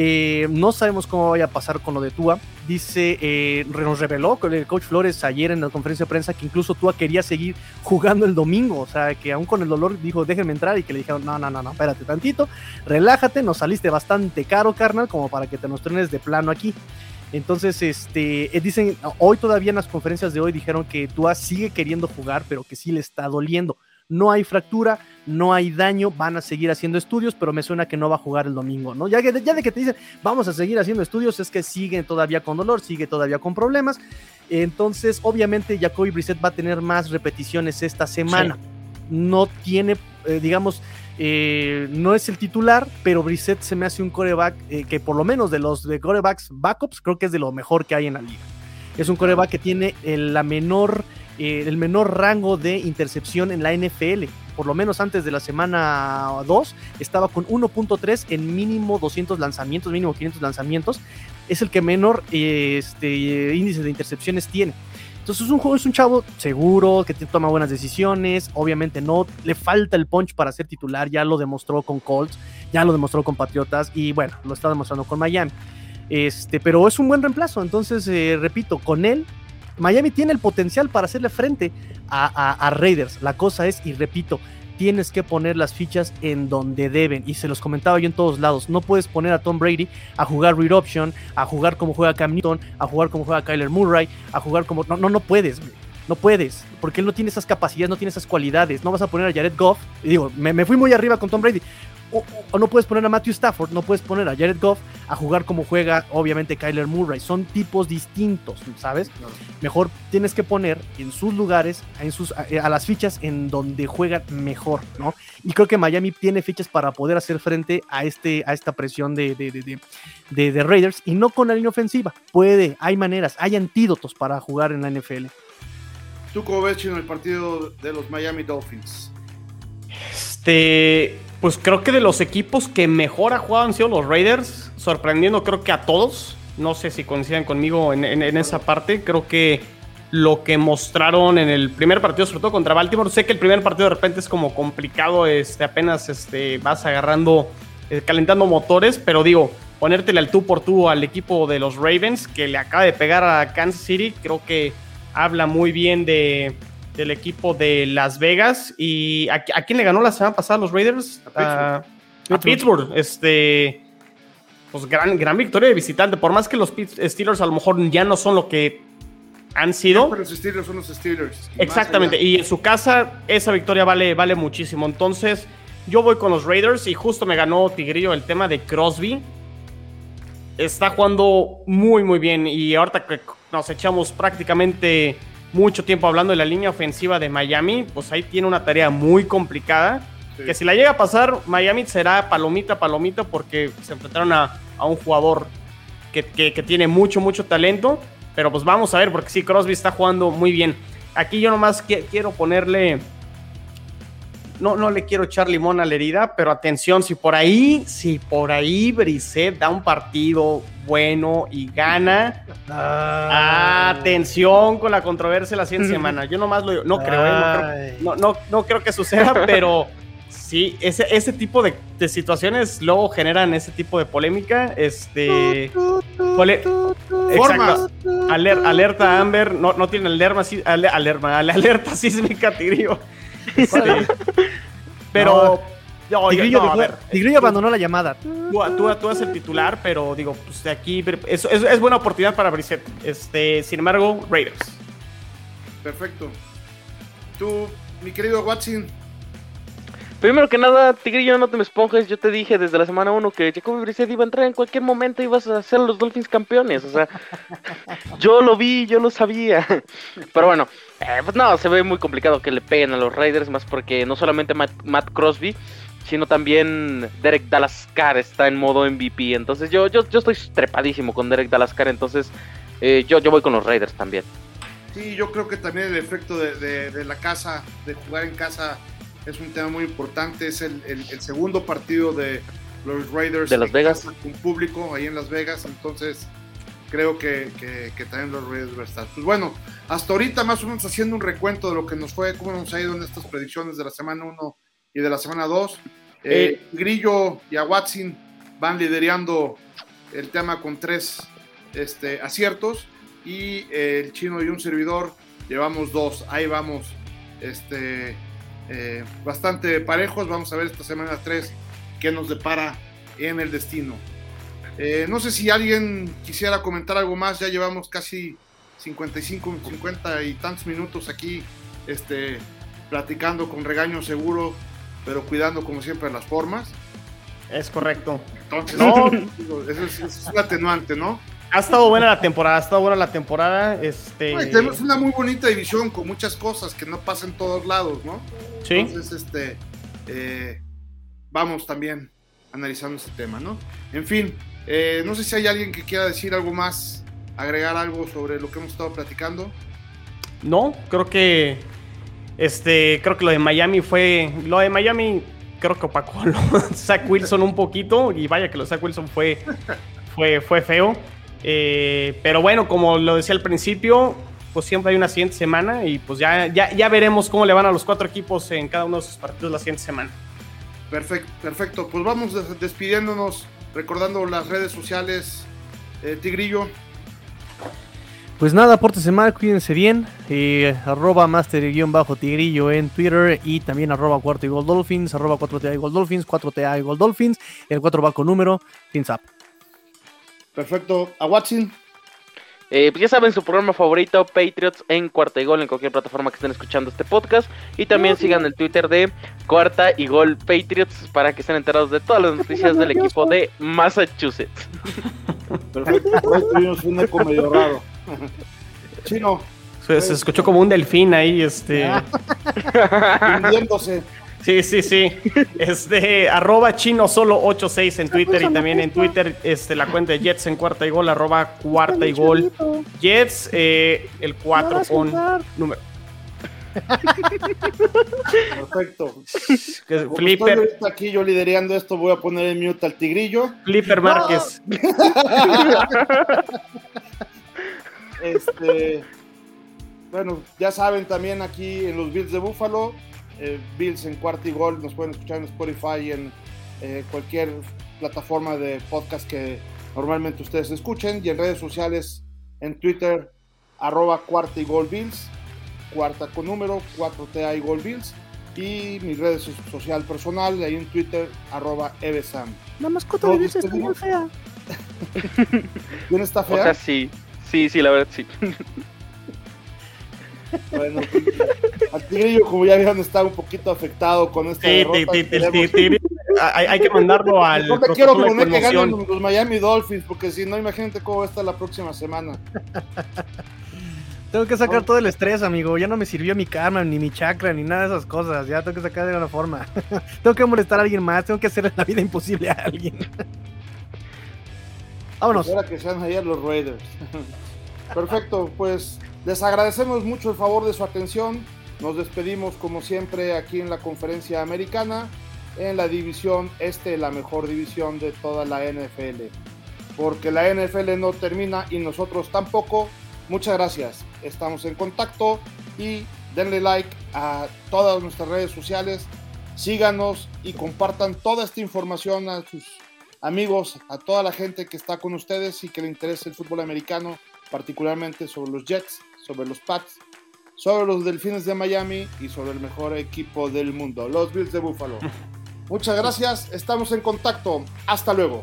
Eh, no sabemos cómo vaya a pasar con lo de Tua. Dice, eh, nos reveló el coach Flores ayer en la conferencia de prensa que incluso Tua quería seguir jugando el domingo. O sea, que aún con el dolor dijo, déjenme entrar y que le dijeron, no, no, no, no, espérate tantito, relájate, nos saliste bastante caro, carnal, como para que te nos trenes de plano aquí. Entonces, este, eh, dicen, hoy todavía en las conferencias de hoy dijeron que Tua sigue queriendo jugar, pero que sí le está doliendo. No hay fractura, no hay daño, van a seguir haciendo estudios, pero me suena que no va a jugar el domingo, ¿no? Ya, ya de que te dicen, vamos a seguir haciendo estudios, es que sigue todavía con dolor, sigue todavía con problemas. Entonces, obviamente, Jacoby Brissett va a tener más repeticiones esta semana. No tiene, eh, digamos, eh, no es el titular, pero Brissett se me hace un coreback eh, que por lo menos de los de corebacks backups creo que es de lo mejor que hay en la liga. Es un coreback que tiene la menor, el menor rango de intercepción en la NFL. Por lo menos antes de la semana 2 estaba con 1.3 en mínimo 200 lanzamientos, mínimo 500 lanzamientos. Es el que menor este, índice de intercepciones tiene. Entonces es un juego, es un chavo seguro, que toma buenas decisiones, obviamente no le falta el punch para ser titular, ya lo demostró con Colts, ya lo demostró con Patriotas y bueno, lo está demostrando con Miami. Este, pero es un buen reemplazo, entonces eh, repito, con él Miami tiene el potencial para hacerle frente a Raiders. La cosa es, y repito, tienes que poner las fichas en donde deben. Y se los comentaba yo en todos lados. No puedes poner a Tom Brady a jugar read option, a jugar como juega Cam Newton, a jugar como juega Kyler Murray, a jugar como. No, no, no puedes, No puedes, porque él no tiene esas capacidades, no tiene esas cualidades. No vas a poner a Jared Goff. Y digo, me, me fui muy arriba con Tom Brady o, no puedes poner a Matthew Stafford, no puedes poner a Jared Goff a jugar como juega obviamente Kyler Murray. Son tipos distintos, ¿sabes? Mejor tienes que poner en sus lugares, en sus, a, las fichas en donde juegan mejor, ¿no? Y creo que Miami tiene fichas para poder hacer frente a, este, a esta presión de, de, de, Raiders y no con la línea ofensiva. Puede, hay maneras, hay antídotos para jugar en la NFL. ¿Tú cómo ves, en el partido de los Miami Dolphins? Este pues creo que de los equipos que mejor ha jugado han sido los Raiders, sorprendiendo creo que a todos. No sé si coinciden conmigo en, esa parte. Creo que lo que mostraron en el primer partido, sobre todo contra Baltimore, sé que el primer partido de repente es como complicado, este, apenas este, vas agarrando, eh, calentando motores, pero digo, ponértele al tú por tú al equipo de los Ravens, que le acaba de pegar a Kansas City, creo que habla muy bien de, del equipo de Las Vegas. ¿Y a, quién le ganó la semana pasada los Raiders? A Pittsburgh. Este, pues gran, gran victoria de visitante. Por más que los Steelers a lo mejor ya no son lo que han sido. pero los Steelers son los Steelers. Exactamente. Y en su casa esa victoria vale, vale muchísimo. Entonces yo voy con los Raiders y justo me ganó Tigrillo el tema de Crosby. Está jugando muy, muy bien. Y ahorita que nos echamos prácticamente mucho tiempo hablando de la línea ofensiva de Miami, pues ahí tiene una tarea muy complicada. Que si la llega a pasar, Miami será palomita, palomita, porque se enfrentaron a, un jugador que, tiene mucho, mucho talento. Pero pues vamos a ver, porque sí, Crosby está jugando muy bien. Aquí yo nomás quiero ponerle no, no le quiero echar limón a la herida, pero atención, si por ahí, si por ahí Brisset da un partido bueno y gana, atención con la controversia la siguiente semana. Yo nomás lo no creo, ¿eh? no, creo no, creo que suceda, pero sí, ese, ese tipo de, situaciones luego generan ese tipo de polémica. Este. Exacto. alerta Amber, no, no tiene alerta, alerta, alerta sísmica, Tigrillo. pero. Tigrillo, abandonó la llamada. Tú, tú, tú el titular, pero digo, pues de aquí es, es, buena oportunidad para Brissett. Este, sin embargo, Raiders. Perfecto. Tú, mi querido Watson, Primero que nada, Tigrillo, no te me esponjes. Yo te dije desde la semana 1 que Jacoby Brissett iba a entrar en cualquier momento y ibas a ser los Dolphins campeones. O sea, yo lo vi, yo lo sabía. Pero bueno, eh, pues no, se ve muy complicado que le peguen a los Raiders, más porque no solamente Matt, Crosby, sino también Derek Dalascar está en modo MVP. Entonces yo, yo, yo estoy trepadísimo con Derek Dalascar, entonces eh, yo, yo voy con los Raiders también. Sí, yo creo que también el efecto de, de la casa, de jugar en casa es un tema muy importante. Es el, segundo partido de los Raiders de Las Vegas con público ahí en Las Vegas. Entonces, creo que, también los Raiders van a estar. Pues bueno, hasta ahorita más o menos haciendo un recuento de lo que nos fue, cómo nos ha ido en estas predicciones de la semana 1 y de la semana 2. Eh, eh, Grillo y a Watson van liderando el tema con tres este, aciertos y el chino y un servidor llevamos dos. Ahí vamos, este, eh, bastante parejos. Vamos a ver esta semana tres qué nos depara en el destino. Eh, no sé si alguien quisiera comentar algo más. Ya llevamos casi 55, 50 y tantos minutos aquí, este, platicando con regaño seguro, pero cuidando como siempre las formas. Es correcto. Entonces, no, eso es, es un atenuante, ¿no? Ha estado buena la temporada, ha estado buena la temporada. Este... tenemos una muy bonita división con muchas cosas que no pasan en todos lados, ¿no? Sí. Entonces, este, eh, vamos también analizando este tema, ¿no? En fin, eh, no sé si hay alguien que quiera decir algo más, agregar algo sobre lo que hemos estado platicando. No, creo que, este, creo que lo de Miami fue, lo de Miami creo que opacó a Zach Wilson un poquito y vaya que lo de Zach Wilson fue, fue, fue feo. Eh, pero bueno, como lo decía al principio, pues siempre hay una siguiente semana y pues ya, ya, ya veremos cómo le van a los cuatro equipos en cada uno de sus partidos la siguiente semana. Perfecto, perfecto. Pues vamos despidiéndonos, recordando las redes sociales. Eh, Tigrillo. Pues nada, pórtese mal, cuídense bien. Eh, arroba master-tigrillo en Twitter y también arroba cuarto y Dolphins, arroba 4TA y Dolphins, 4TA y Dolphins. El 4 va con número, fins up. Perfecto. ¿A Watson? Eh, pues ya saben, su programa favorito, Patriots en Cuarta y Gol, en cualquier plataforma que estén escuchando este podcast. Y también sigan el Twitter de Cuarta y Gol Patriots para que estén enterados de todas las noticias del equipo de Massachusetts. Perfecto. tuvimos un eco medio raro. Chino. Se, se, escuchó como un delfín ahí, este. Hundiéndose. Sí, sí, sí. Este, arroba chino solo 86 en Twitter y también en Twitter este, la cuenta de Jets en cuarta y gol, arroba cuarta y gol. Jets, eh, el 4 con número. Perfecto. Flipper. Aquí yo liderando esto, voy a poner en mute al tigrillo. Flipper Márquez. este. Bueno, ya saben también aquí en los Bills de Búfalo, eh, Bills en cuarto y gol. Nos pueden escuchar en Spotify y en eh, cualquier plataforma de podcast que normalmente ustedes escuchen. Y en redes sociales, en Twitter, arroba cuarta y gol Bills, cuarta con número, 4TA y gol Bills. Y mi red social personal, ahí en Twitter, arroba Evesam. La mascota de Bills está muy fea. ¿Quién está fea? O sea, sí. Sí, sí, la verdad, sí. Bueno, al Tigrillo, como ya vieron, está un poquito afectado con esta sí, derrota. Sí, sí, sí, hay, hay, que mandarlo al. No te quiero poner que ganen los Miami Dolphins, porque si no, imagínate cómo va a estar la próxima semana. Tengo que sacar todo el estrés, amigo. Ya no me sirvió mi karma, ni mi chakra, ni nada de esas cosas. Ya tengo que sacar de alguna forma. tengo que molestar a alguien más. Tengo que hacer la vida imposible a alguien. Vámonos. Ahora que sean ayer los Raiders. Perfecto, pues les agradecemos mucho el favor de su atención. Nos despedimos como siempre aquí en la conferencia americana, en la división este, la mejor división de toda la NFL. Porque la NFL no termina y nosotros tampoco. Muchas gracias. Estamos en contacto y denle like a todas nuestras redes sociales. Síganos y compartan toda esta información a sus amigos, a toda la gente que está con ustedes y que le interesa el fútbol americano, particularmente sobre los Jets, sobre los Pats, sobre los Delfines de Miami y sobre el mejor equipo del mundo, los Bills de Buffalo. Muchas gracias, estamos en contacto. Hasta luego.